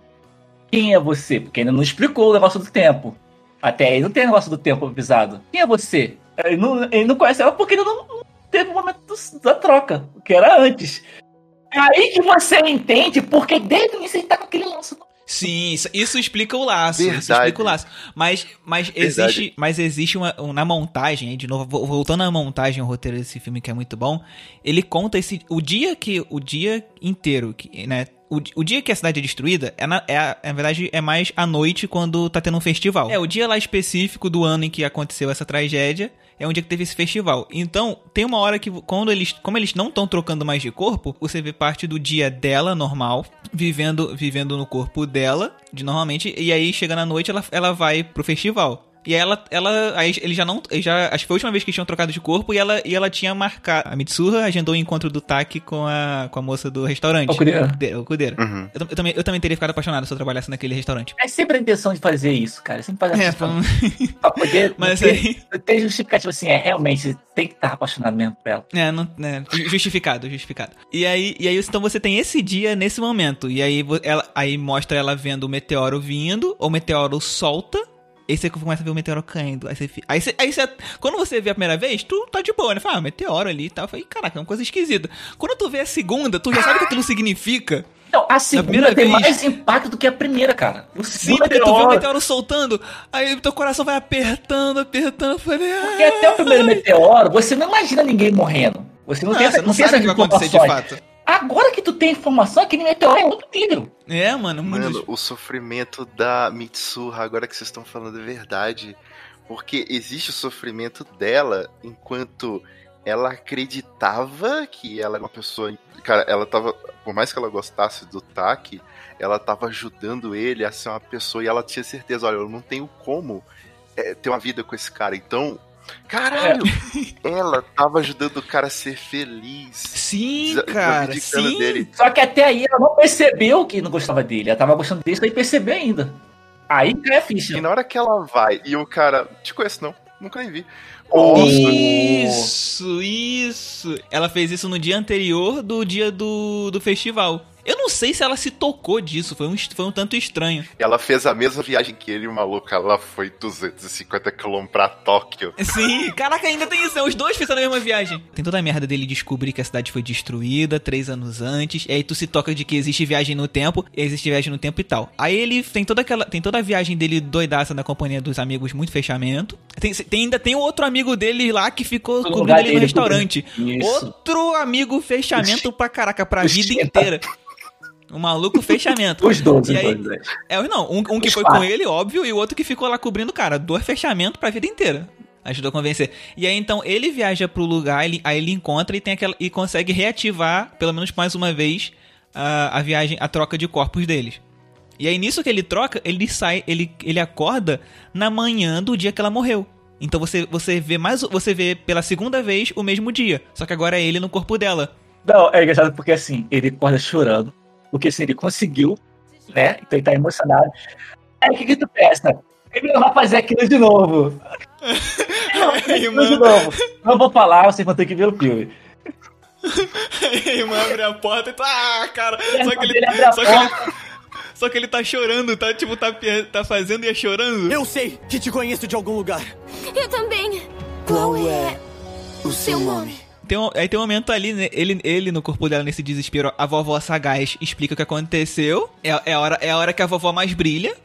Quem é você? Porque ainda não explicou o negócio do tempo. Até aí não tem negócio do tempo avisado. Quem é você? Ele não, ele não conhece ela porque ele não, não teve o momento do- da troca, que era antes. É aí que você entende porque desde o início ele tá com aquele lance. Sim, isso, isso explica o laço. Isso Verdade. explica o laço. Mas, mas Verdade. existe, mas existe uma, um- na montagem, de novo, vo- voltando à montagem, o roteiro desse filme que é muito bom, ele conta esse o dia que o dia inteiro, que, né? O, o dia que a cidade é destruída, é na, é, na verdade, é mais à noite quando tá tendo um festival. É, o dia lá específico do ano em que aconteceu essa tragédia é um dia que teve esse festival. Então, tem uma hora que, quando eles, como eles não estão trocando mais de corpo, você vê parte do dia dela normal, vivendo, vivendo no corpo dela, de normalmente, e aí chega na noite ela, ela vai pro festival. E aí ela, ela, aí ele já não, ele já, acho que foi a última vez que eles tinham trocado de corpo e ela, e ela tinha marcado, a Mitsuha agendou o encontro do Taki com a, com a moça do restaurante. O Cudeiro. De- O Cudeiro. Uhum. Eu, eu também, eu também teria ficado apaixonado se eu trabalhasse naquele restaurante. É sempre a intenção de fazer isso, cara. Sempre fazer É, a foi- pra poder. mas ter, aí, ter justificativo assim, é realmente tem que estar apaixonado mesmo por ela. É, não, né, ju- justificado, justificado. E aí, e aí, então você tem esse dia nesse momento. E aí, ela, aí mostra ela vendo o meteoro vindo, o meteoro solta. Aí você começa a ver o meteoro caindo. Aí você, aí você, aí você- Quando você vê a primeira vez, tu tá de boa, né? Fala, ah, meteoro ali e tal. Eu falei, caraca, é uma coisa esquisita. Quando tu vê a segunda, tu já sabe o que aquilo significa. Não, a segunda primeira tem vez- mais impacto do que a primeira, cara. O Sim, segundo porque tu vê o meteoro- soltando, aí teu coração vai apertando, apertando. Eu falei, Porque até o primeiro meteoro, você não imagina ninguém morrendo. Você não, não, tem essa, não tem sabe o que vai acontecer de fato. Agora que tu tem informação, aquele meteoro é outro nível. É, mano, muito Mano, o sofrimento da Mitsuha, agora que vocês estão falando é verdade. Porque existe o sofrimento dela enquanto ela acreditava que ela era uma pessoa. Cara, ela tava. Por mais que ela gostasse do Taki, ela tava ajudando ele a ser uma pessoa e ela tinha certeza: olha, eu não tenho como é, ter uma vida com esse cara. Então. Caralho! Ela tava ajudando o cara a ser feliz. Sim, cara, sim. dele. Só que até aí ela não percebeu que não gostava dele. Ela tava gostando dele sem perceber ainda. Aí cai a ficha. E na hora que ela vai e o cara. Te conheço, não. Nunca nem vi. Nossa, Isso, isso. Ela fez isso no dia anterior do dia do, do festival. Eu não sei se ela se tocou disso, foi um, foi um tanto estranho. Ela fez a mesma viagem que ele, o maluco. Ela foi 250 km pra Tóquio. Sim, caraca, ainda tem isso, né? Os dois fizeram a mesma viagem. Tem toda a merda dele descobrir que a cidade foi destruída três anos antes, e aí tu se toca de que existe viagem no tempo, e existe viagem no tempo e tal. Aí ele tem toda aquela. Tem toda a viagem dele doidaça na companhia dos amigos, muito fechamento. Tem, tem- ainda tem o outro amigo dele lá que ficou No cobrindo ele no restaurante. Isso. Outro amigo fechamento pra caraca, pra vida inteira. O maluco fechamento. Os dois, E aí- dois, dois. É, não, um, um que Os foi quatro. com ele, óbvio, e o outro que ficou lá cobrindo o cara. Dois fechamentos pra vida inteira. Ajudou a convencer. E aí então ele viaja pro lugar, ele, aí ele encontra e tem aquela e consegue reativar, pelo menos mais uma vez, a, a viagem, a troca de corpos deles. E aí nisso que ele troca, ele sai, ele, ele acorda na manhã do dia que ela morreu. Então você, você vê mais você vê pela segunda vez o mesmo dia, só que agora é ele no corpo dela. Não, é engraçado porque assim, ele acorda chorando, porque assim, ele conseguiu, né? Então ele tá emocionado. Aí o que que tu pensa? Ele não vai fazer aquilo de novo. Não, vai fazer aquilo de novo. Não vou falar, vocês vão ter que ver o filme. a irmã abre a porta e tá, ah, cara, só que Ele só que ele, só que ele tá chorando, tá tipo tá, tá fazendo e é chorando. Eu sei que te conheço de algum lugar. Eu também. Qual é o seu nome? Tem um, aí tem um momento ali, né, ele, ele no corpo dela nesse desespero, a vovó sagaz explica o que aconteceu. É, é, a, hora, é a hora que a vovó mais brilha.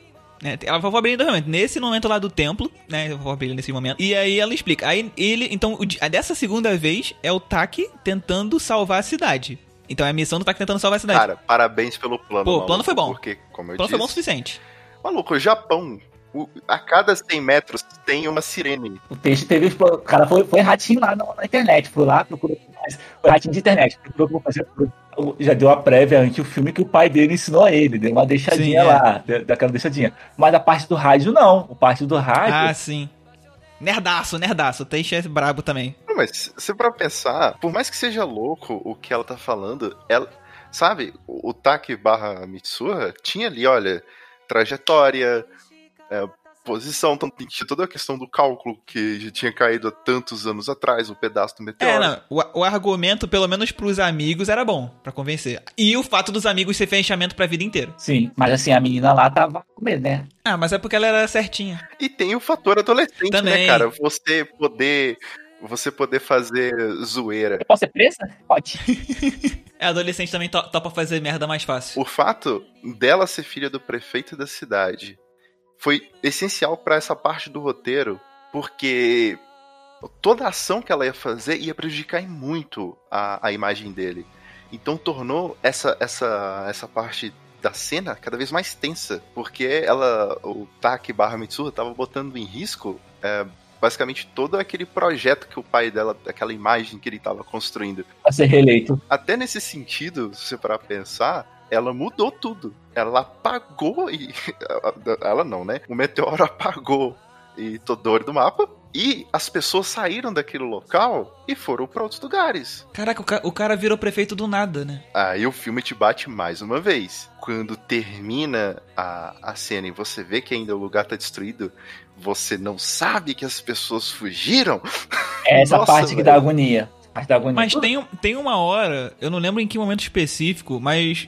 Né? A vovó brilha momentos. Nesse momento lá do templo, né? A vovó brilha nesse momento. E aí ela explica. Aí ele, então, o dessa segunda vez é o Taki tentando salvar a cidade. Então é a missão do Taki tentando salvar a cidade. Cara, parabéns pelo plano. Pô, o plano foi bom. Porque, como eu o plano disse, foi bom o suficiente. maluco, o Japão, o- a cada 100 metros tem uma sirene. O texto teve. O cara foi, foi ratinho lá na, na internet. Foi lá, procurou. Foi ratinho de internet. Procurou fazer. Já deu a prévia antes o filme que o pai dele ensinou a ele. Deu uma deixadinha Sim, é. lá. deu- Daquela deixadinha. Mas a parte do rádio, não. O parte do rádio. Ah, sim. Nerdaço, nerdaço. O Teixe é brabo também. Não, Mas se pra pensar, por mais que seja louco o que ela tá falando, ela. Sabe, o, o Taki barra Mitsuha tinha ali, olha, trajetória, é, posição, então tinha toda a questão do cálculo que já tinha caído há tantos anos atrás, o pedaço do É, meteoro. não. O, o argumento, pelo menos pros amigos, era bom pra convencer. E o fato dos amigos ser fechamento pra vida inteira. Sim, mas assim, a menina lá tava com medo, né? Ah, mas é porque ela era certinha. E tem o fator adolescente, Também. né, cara? Você poder. Você poder fazer zoeira. Eu posso ser presa? Pode. É, adolescente também to topa fazer merda mais fácil. O fato dela ser filha do prefeito da cidade foi essencial pra essa parte do roteiro, porque toda a ação que ela ia fazer ia prejudicar muito a, a imagem dele. Então tornou essa, essa, essa parte da cena cada vez mais tensa, porque ela, o Taki barra Mitsuha, tava botando em risco é, basicamente todo aquele projeto que o pai dela, aquela imagem que ele tava construindo Pra ser reeleito. até nesse sentido, se você parar pra pensar, ela mudou tudo. Ela apagou e. Ela não, né? O meteoro apagou e Todori do mapa. E as pessoas saíram daquele local e foram pra outros lugares. Caraca, o, ca o cara virou prefeito do nada, né? Aí o filme te bate mais uma vez. Quando termina a, a cena e você vê que ainda o lugar tá destruído, você não sabe que as pessoas fugiram. É essa Nossa, parte que velho. dá agonia. Parte da agonia. Mas tem, tem uma hora, eu não lembro em que momento específico, mas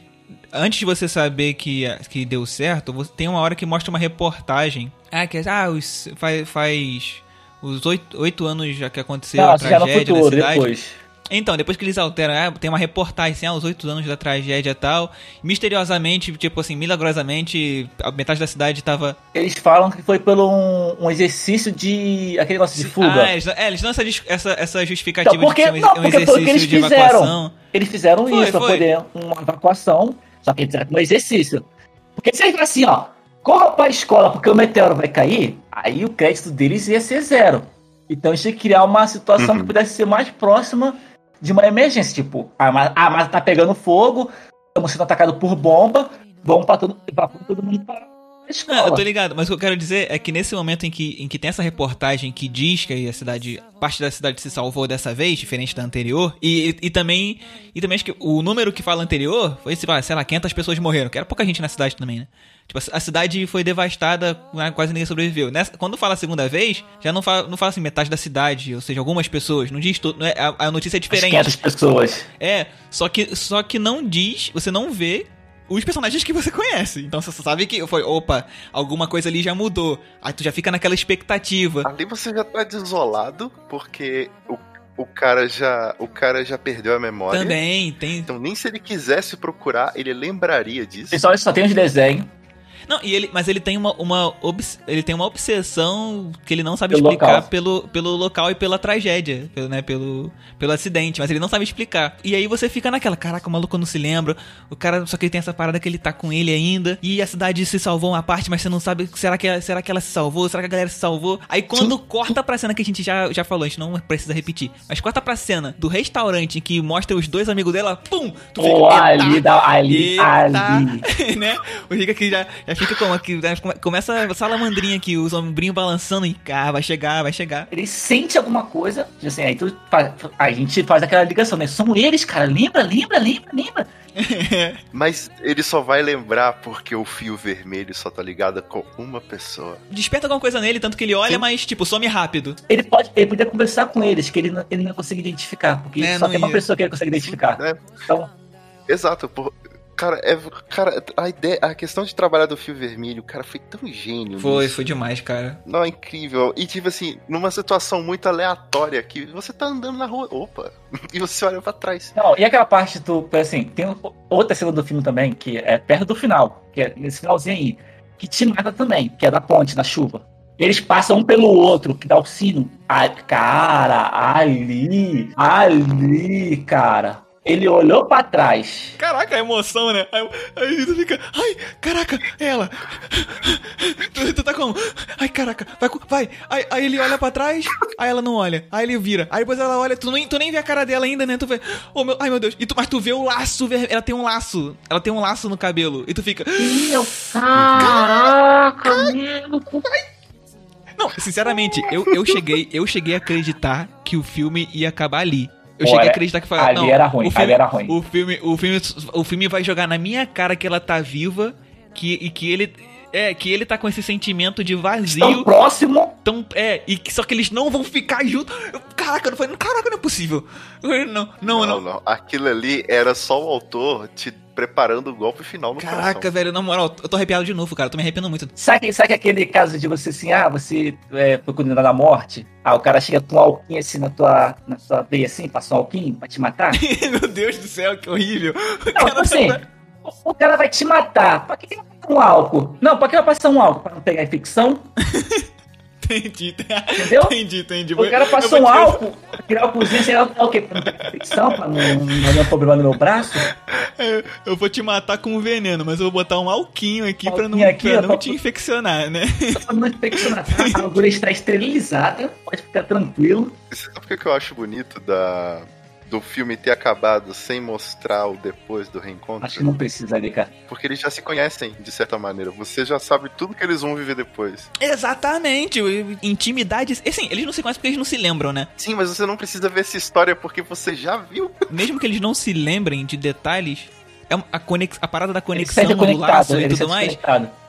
antes de você saber que, que deu certo, você- tem uma hora que mostra uma reportagem. Ah, que é- ah, os, faz, faz os oito, oito anos já que aconteceu Não, a tragédia futuro, cidade. depois. Então, depois que eles alteram, ah, tem uma reportagem assim, aos oito anos da tragédia e tal. Misteriosamente, tipo assim, milagrosamente, a metade da cidade tava. Eles falam que foi pelo um, um exercício de. aquele negócio de fuga. Ah, eles, dão- é, eles dão essa, essa, essa justificativa Então, porque, de ser um, não, um porque foi o exercício que eles de fizeram. evacuação. Eles fizeram Foi, isso pra foi. poder uma evacuação, só que eles fizeram um exercício. Porque se eles falam assim, ó, corra pra escola porque o meteoro vai cair, aí o crédito deles ia ser zero. Então eles tinham que criar uma situação Uhum. que pudesse ser mais próxima de uma emergência. Tipo, a ma- a mata tá pegando fogo, estamos sendo atacados por bomba, vamos pra todo, todo mundo pra Não, eu tô ligado, mas o que eu quero dizer é que nesse momento em que, em que tem essa reportagem que diz que a cidade, parte da cidade se salvou dessa vez, diferente da anterior, e, e, e também, e também acho que o número que fala anterior foi, sei lá, sei lá, 500 pessoas morreram, que era pouca gente na cidade também, né? Tipo, a- cidade foi devastada, né, quase ninguém sobreviveu. Nessa, quando fala a segunda vez, já não fala, não fala assim metade da cidade, ou seja, algumas pessoas, não diz tudo, a, a notícia é diferente. 500 pessoas. É, só que, só que não diz, você não vê os personagens que você conhece. Então você sabe que foi, opa, alguma coisa ali já mudou. Aí tu já fica naquela expectativa. Ali você já tá desolado, porque o, o, cara já, o cara já perdeu a memória. Também tem. Então nem se ele quisesse procurar, ele lembraria disso. Pessoal, só tem os desenhos. Não, e ele, mas ele tem uma, uma obs- ele tem uma obsessão que ele não sabe Pelo explicar local. pelo, pelo local e pela tragédia, pelo, né, pelo, pelo acidente, mas ele não sabe explicar. E aí você fica naquela, caraca, o maluco não se lembra, o cara, só que ele tem essa parada que ele tá com ele ainda, e a cidade se salvou uma parte, mas você não sabe, será que, será que ela se salvou, será que a galera se salvou? Aí quando corta pra cena que a gente já, já falou, a gente não precisa repetir, mas corta pra cena do restaurante que mostra os dois amigos dela, pum, tu fica, "Eita!" ali, dá- ali, Eita, ali. né? O Rick aqui já, já fica como aqui, né? Come- começa a salamandrinha aqui, os ombrinhos balançando e cá, vai chegar, vai chegar. Ele sente alguma coisa, assim, aí tu faz- a gente faz aquela ligação, né? São eles, cara. Lembra, lembra, lembra, lembra. Mas ele só vai lembrar porque o fio vermelho só tá ligado com uma pessoa. Desperta alguma coisa nele, tanto que ele olha, Sim. mas tipo, some rápido. Ele pode, ele podia conversar com eles, que ele não, ele não consegue identificar, porque É, só tem uma ia. pessoa que ele consegue identificar. né? Então, Exato, por... cara, é, cara, a ideia, a questão de trabalhar do fio vermelho, cara, foi tão gênio. Foi, nisso. foi demais, cara. Não, é incrível. E tipo assim, numa situação muito aleatória que você tá andando na rua, opa, e você olha pra trás. não, e aquela parte do, assim, tem outra cena do filme também, que é perto do final, que é nesse finalzinho aí, que te mata também, que é da ponte, na chuva. Eles passam um pelo outro, que dá o sino. Ai, cara, ali, ali, cara. Ele olhou pra trás. Caraca, a emoção, né? Aí, aí tu fica, ai, caraca, ela. Tu, tu tá como? Ai, caraca, vai, co- vai. Aí, aí ele olha pra trás, aí ela não olha. Aí ele vira. Aí depois ela olha, tu nem, tu nem vê a cara dela ainda, né? Tu vê, oh, meu, ai meu Deus. E tu, mas tu vê o laço, ela tem um laço. Ela tem um laço no cabelo. E tu fica, Meu, caraca, meu. Não, sinceramente, eu, eu cheguei, eu cheguei a acreditar que o filme ia acabar ali. Eu Olha, cheguei a acreditar que ali não, era ruim, o filme, ali era ruim. O filme, o filme, o filme vai jogar na minha cara que ela tá viva, que e que ele é, que ele tá com esse sentimento de Tão vazio, próximo. tão é, e que só que eles não vão ficar juntos. Caraca, eu não falei, caraca, não é possível. Eu, Não, não, não. Não, não. Aquilo ali era só o autor te preparando o golpe final no Caraca, coração. velho, na moral, eu tô arrepiado de novo, cara. Eu tô me arrependendo muito. Sabe, sabe aquele caso de você assim, ah, você é, foi condenado à morte? Ah, o cara chega com um alquinho assim na tua, na tua veia assim, passa um alquinho pra te matar? Meu Deus do céu, que horrível. Não, tipo assim, o, o cara vai te matar. Pra que, que vai passar um álcool? Não, pra que vai passar um álcool? Pra não pegar infecção? Entendi, Entendeu? entendi, entendi. O cara Eu passou um te- álcool, aquele álcoolzinho, sei lá, é o quê? Pra infecção? Pra não, não dar problema no meu braço? É, Eu vou te matar com veneno, mas eu vou botar um alquinho aqui pra não, Alquinho aqui, pra não pra- te infeccionar, né? Só pra não infeccionar. A agulha está esterilizada, pode ficar tranquilo. Você sabe o que eu acho bonito da, do filme ter acabado sem mostrar o depois do reencontro? Acho que não precisa ali, cara. Porque eles já se conhecem, de certa maneira. Você já sabe tudo que eles vão viver depois. Exatamente. Intimidade. Assim, eles não se conhecem porque eles não se lembram, né? Sim, mas você não precisa ver essa história porque você já viu. Mesmo que eles não se lembrem de detalhes, é a, conex, a parada da conexão, do laço e tudo mais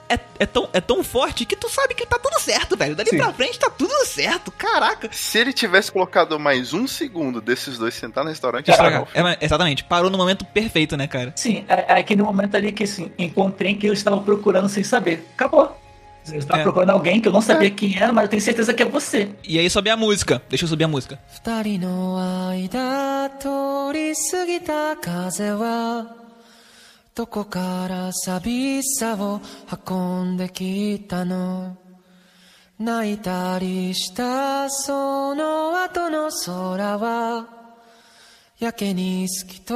é, é, tão, é tão forte que tu sabe que tá tudo certo, velho. Dali Sim. pra frente tá tudo certo. Caraca. Se ele tivesse colocado mais um segundo desses dois sentar no restaurante, Estragar. estragou o filme. É, mas- exatamente. Parou no momento perfeito, né, cara? Sim, é, é aquele momento ali que assim, encontrei que eu estava procurando sem saber. Acabou. Você tá É. procurando alguém que eu não sabia quem era, mas eu tenho certeza que é você. E aí sobe a música. Deixa eu subir a música. 二人の間通り過ぎた風は どこから寂しさを運んできたの。泣いたりしたその後の空はやけに透き通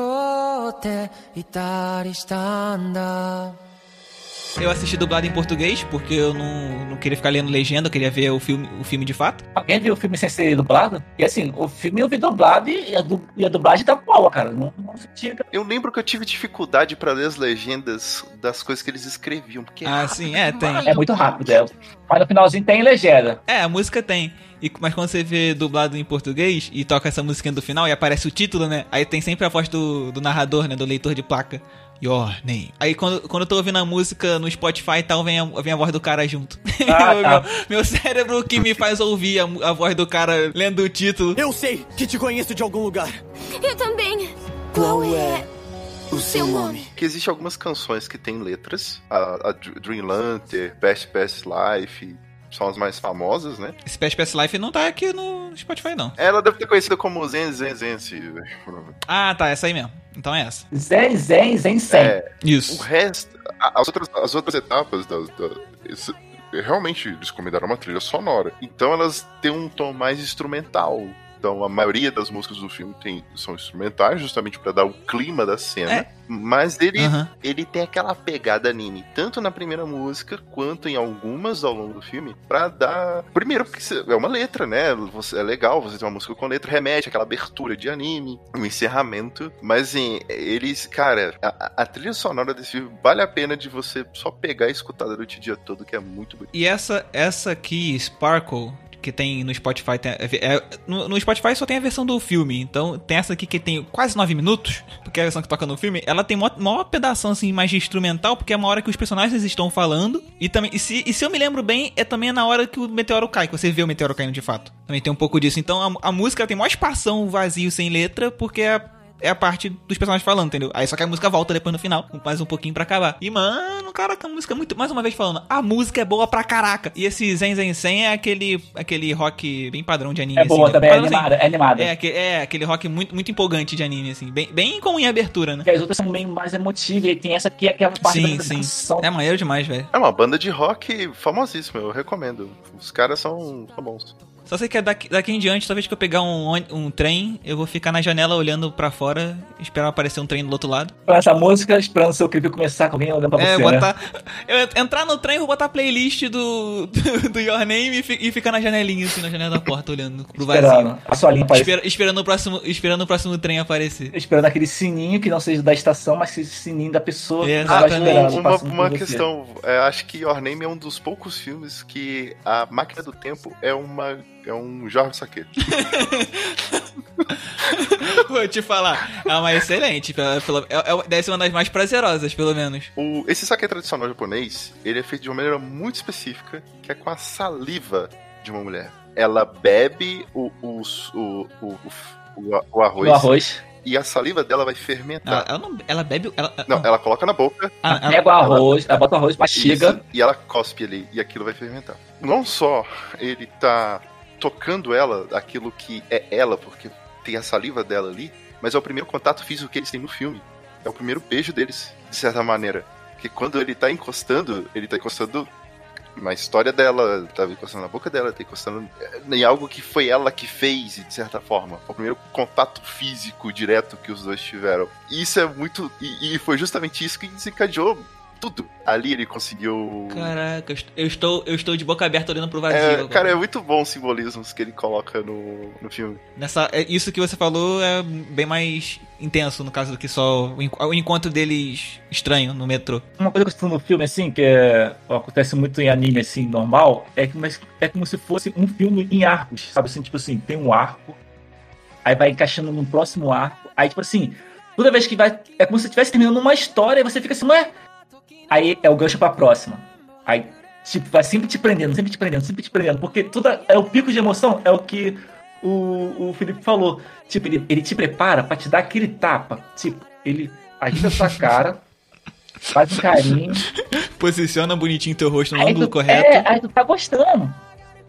っていたりしたんだ。Eu assisti dublado em português, porque eu não, não queria ficar lendo legenda, eu queria ver o filme, o filme de fato. Alguém viu o filme sem ser dublado? E assim, o filme eu vi dublado e a, du- e a dublagem tá boa, cara. Não, não sentia. Eu lembro que eu tive dificuldade pra ler as legendas das coisas que eles escreviam, porque Ah, sim, é, tem. É muito rápido, é. Mas no finalzinho tem legenda. É, a música tem. E, mas quando você vê dublado em português e toca essa musiquinha do final e aparece o título, né? Aí tem sempre a voz do, do narrador, né? Do leitor de placa. Your name. Aí quando, quando eu tô ouvindo a música no Spotify e tal, vem a, vem a voz do cara junto. Ah, meu, tá. meu, cérebro que me faz ouvir a, a voz do cara lendo o título. Eu sei que te conheço de algum lugar. Eu também. Qual é O seu nome. que existe algumas canções que têm letras. A, a Dreamlander, Best Best Life, são as mais famosas, né? Esse Past Past Life não tá aqui no Spotify, não. Ela deve ter conhecida como Zen Zen Zen. se- Ah, tá, essa aí mesmo. Então é essa. Zen, zen, zen, zen. É, o Isso. resto, a- as outras, as outras etapas da, da- esse- realmente eles combinaram uma trilha sonora. Então elas têm um tom mais instrumental. Então a maioria das músicas do filme tem, são instrumentais, justamente para dar o clima da cena. É. Mas ele, Aham. ele tem aquela pegada anime, tanto na primeira música quanto em algumas ao longo do filme, pra dar. Primeiro, porque é uma letra, né? Você, é legal você ter uma música com letra, remete àquela abertura de anime, um encerramento. Mas assim, eles, cara, a, a- a trilha sonora desse filme vale a pena de você só pegar e escutar durante o dia todo, que é muito bonito. E essa, essa aqui, Sparkle, que tem no Spotify. tem- é- é- no, no Spotify só tem a versão do filme. Então tem essa aqui que tem quase 9 minutos, porque é a versão que toca no filme. Ela tem maior, maior pedação assim, mais de instrumental, porque é uma hora que os personagens estão falando. E também. E se, e se eu me lembro bem, é também na hora que o meteoro cai, que você vê o meteoro caindo de fato. Também tem um pouco disso. Então a, a música tem maior espação vazio sem letra, porque é. É a parte dos personagens falando, entendeu? Aí só que a música volta depois no final, com mais um pouquinho pra acabar. E, mano, caraca, a música é muito. Mais uma vez falando, a música é boa pra caraca. E esse Zen Zen Zen é aquele, aquele rock bem padrão de anime. É boa assim, também, é Padrão, assim. animada, é animada. É, aquele, é, aquele rock muito, muito empolgante de anime, assim. Bem, bem como em abertura, né? Porque as outras são bem mais emotivas e tem essa aqui, aquela parte Sim, da sim. É maneiro demais, velho. É uma banda de rock famosíssima, eu recomendo. Os caras são, são bons. Só sei que é daqui, daqui em diante, talvez que eu pegar um, um trem, eu vou ficar na janela olhando pra fora, esperar aparecer um trem do outro lado. Com essa música, esperando o seu clipe começar com alguém olhando pra É, você, né? botar. Eu ent- entrar no trem, vou botar a playlist do, do, do Your Name e, fi- e ficar na janelinha, assim, na janela da porta, olhando pro vazio. Esperando a sua linha. Espera- esperando, o próximo, esperando o próximo trem aparecer. Esperando aquele sininho que não seja da estação, mas seja o sininho da pessoa que Exatamente. uma uma questão, é, acho que Your Name é um dos poucos filmes que a máquina do tempo é uma é um Jorge Saquet. Vou te falar, é uma excelente. Pela, pela, é, é- deve ser uma das mais prazerosas, pelo menos. O, esse saque tradicional japonês, ele é feito de uma maneira muito específica, que é com a saliva de uma mulher. Ela bebe o, o, o, o, o, o arroz, No arroz. e a saliva dela vai fermentar. Ela, ela não. Ela bebe. Ela, Não, ela coloca na boca ah, ela- Pega o arroz, ela bota o arroz, mastiga. Isso, e ela cospe ali, e aquilo vai fermentar. Não só ele tá tocando ela, aquilo que é ela, porque tem a saliva dela ali, mas é o primeiro contato físico que eles têm no filme. É o primeiro beijo deles, de certa maneira. Que quando ele tá encostando, ele tá encostando na história dela, tá encostando na boca dela, tá encostando em algo que foi ela que fez, de certa forma. Foi o primeiro contato físico direto que os dois tiveram. E isso é muito. E, e foi justamente isso que desencadeou tudo. Ali ele conseguiu. Caraca, eu est- eu estou, eu estou de boca aberta olhando pro vazio. É, agora. cara, é muito bom os simbolismos que ele coloca no, no filme. Nessa, é, isso que você falou é bem mais intenso, no caso do que só o, o encontro deles estranho no metrô. Uma coisa que eu no filme, assim, que é- acontece muito em anime, assim, normal, é, que, mas é como se fosse um filme em arcos, sabe? Assim, tipo assim, tem um arco, aí vai encaixando num próximo arco, aí, tipo assim, toda vez que vai. É como se estivesse terminando uma história e você fica assim, ué? Aí é o gancho pra próxima. Aí, tipo, vai sempre te prendendo, sempre te prendendo, sempre te prendendo, porque tudo é o pico de emoção, é o que o, o Felipe falou. Tipo, ele, ele te prepara pra te dar aquele tapa. Tipo, ele agita a sua cara, faz um carinho, Posiciona bonitinho teu rosto no Aí ângulo tu, correto. É, aí tu tá gostando.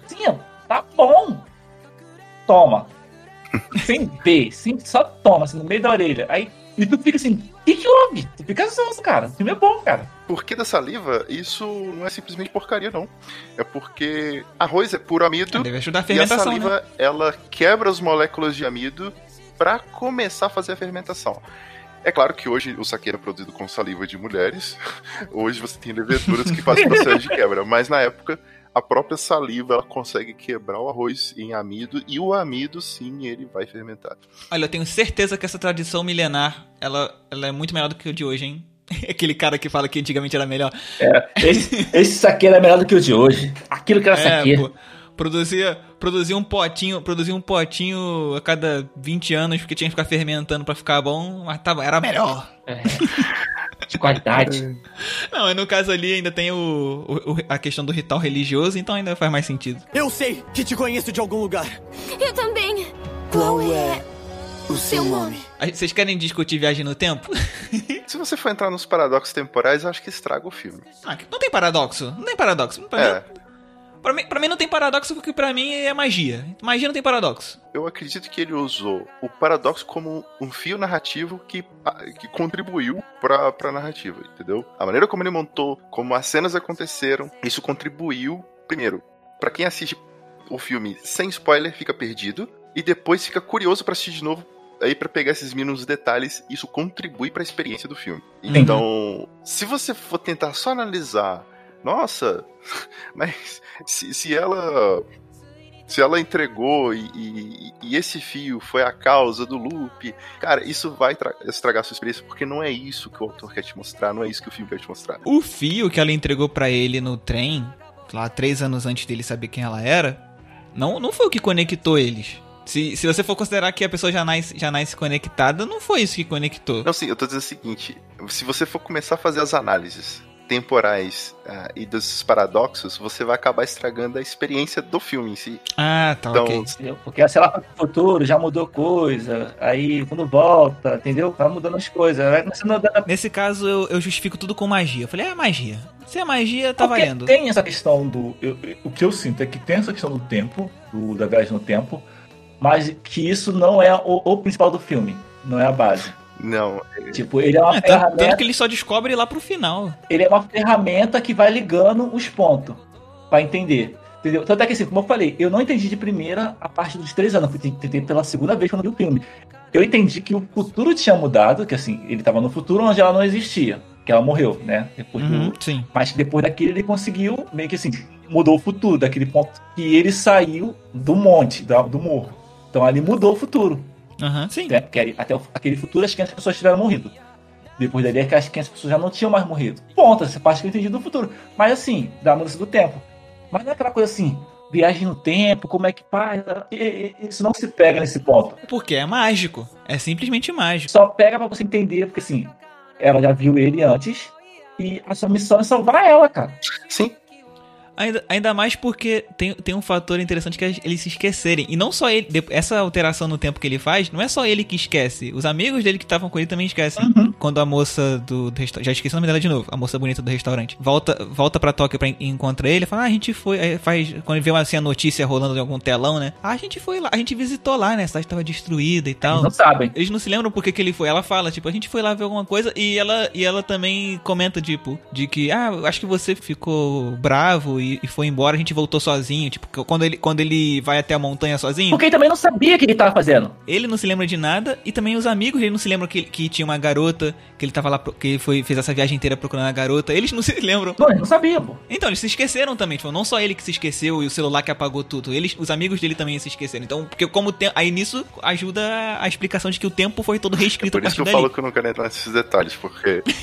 Sim, tá bom. Toma. Sem B, sem, só toma, assim, no meio da orelha. Aí e tu fica assim, o que que houve? Tu fica ansioso, cara. O filme é bom, cara. Por que da saliva? Isso não é simplesmente porcaria, não. É porque arroz é puro amido. Deve ajudar a E a fermentação, saliva, né? ela quebra as moléculas de amido para começar a fazer a fermentação. É claro que hoje o saqueiro é produzido com saliva de mulheres. Hoje você tem leveduras que fazem processo de quebra, mas na época a própria saliva ela consegue quebrar o arroz em amido e o amido sim ele vai fermentar. Olha, eu tenho certeza que essa tradição milenar, ela, ela é muito melhor do que o de hoje, hein? Aquele cara que fala que antigamente era melhor. É, esse, esse saqueiro é melhor do que o de hoje. Aquilo que era É, saqueiro. pô, produzia, produzia um potinho, produzia um potinho a cada 20 anos porque tinha que ficar fermentando pra ficar bom, mas tava, era melhor. É. De qualidade. Não, e no caso ali ainda tem o, o- a questão do ritual religioso, então ainda faz mais sentido. Eu sei que te conheço de algum lugar. Eu também. Qual é o seu nome? Vocês querem discutir viagem no tempo? Se você for entrar nos paradoxos temporais, eu acho que estraga o filme. Ah, não tem paradoxo. Não tem paradoxo. Pra, É, mim, pra, mim, pra mim não tem paradoxo porque pra mim é magia. Magia não tem paradoxo. eu acredito que ele usou o paradoxo como um fio narrativo que, que contribuiu pra, pra narrativa, entendeu? A maneira como ele montou, como as cenas aconteceram, isso contribuiu, primeiro, pra quem assiste o filme sem spoiler, fica perdido, e depois fica curioso pra assistir de novo, aí pra pegar esses mínimos detalhes, isso contribui pra experiência do filme. Então, se você for tentar só analisar, nossa, mas se, se ela se ela entregou e, e- e esse fio foi a causa do loop, cara, isso vai tra- estragar sua experiência, porque não é isso que o autor quer te mostrar, não é isso que o filme quer te mostrar. O fio que ela entregou pra ele no trem, lá três anos antes dele saber quem ela era, não, não foi o que conectou eles. Se, se você for considerar que a pessoa já nasce, já nasce conectada, não foi isso que conectou. Não, sim, eu tô dizendo o seguinte: se você for começar a fazer as análises temporais ah, e dos paradoxos, você vai acabar estragando a experiência do filme em si. Ah, tá, Então, ok. Entendeu? Porque se ela vai pro futuro, já mudou coisa. Aí quando volta, entendeu? Vai mudando as coisas. Vai começando a dar. Nesse caso, eu, eu justifico tudo com magia. Eu falei, é magia. Se é magia, tá Porque valendo. Tem essa questão do. eu- o que eu sinto é que tem essa questão do tempo, do, da viagem no tempo, mas que isso não é o, o principal do filme. Não é a base. Não, Tipo, ele é uma É, ferramenta. tanto que ele só descobre lá pro final. ele é uma ferramenta que vai ligando os pontos pra entender. Entendeu? Tanto é que assim, como eu falei, eu não entendi de primeira a parte dos três anos, eu fui entender pela segunda vez quando eu vi o filme. Eu entendi que o futuro tinha mudado, que assim, ele tava no futuro onde ela não existia, que ela morreu, né? Depois do- Uhum, sim. Mas depois daquele ele conseguiu, meio que assim, mudou o futuro, daquele ponto que ele saiu do monte, do morro. Então ali mudou o futuro. Aham, sim. Né? Porque aí, até aquele futuro as 500 pessoas tiveram morrido. Depois dali é que as 500 pessoas já não tinham mais morrido. Ponto, essa parte que eu entendi do futuro. Mas assim, da mudança do tempo. Mas não é aquela coisa assim, viagem no tempo, como é que faz. Isso não se pega nesse ponto. Porque é mágico. É simplesmente mágico. Só pega pra você entender, porque assim, ela já viu ele antes. E a sua missão é salvar ela, cara. sim, Ainda, ainda mais porque tem, tem um fator interessante que é eles se esquecerem. E não só ele. Essa alteração no tempo que ele faz, não é só ele que esquece. Os amigos dele que estavam com ele também esquecem. Uhum. Quando a moça do, do restaurante. Já esqueci o nome dela de novo. A moça bonita do restaurante. Volta, volta pra Tóquio pra en- encontrar ele. Fala, ah, a gente foi. Aí faz. Quando vê assim, a notícia rolando em algum telão, né? Ah, a gente foi lá. A gente visitou lá, né? A cidade tava destruída e tal. Eles não sabem. Eles não se lembram porque que ele foi. Ela fala, tipo, a gente foi lá ver alguma coisa e ela, e ela também comenta, tipo, de que, ah, eu acho que você ficou bravo e, e foi embora, a gente voltou sozinho. Tipo, quando ele, quando ele vai até a montanha sozinho, Porque ele também não sabia o que ele tava fazendo. ele não se lembra de nada e também os amigos dele não se lembram que, que tinha uma garota, que ele tava lá, que ele foi, fez essa viagem inteira procurando a garota. Eles não se lembram. Não, ele não sabia, pô. Então, eles se esqueceram também, tipo, não só ele que se esqueceu e o celular que apagou tudo, eles, os amigos dele também se esqueceram. Então, porque como tem, aí nisso ajuda a explicação de que o tempo foi todo reescrito por a isso que eu dali. falo que eu não quero entrar nesses detalhes, porque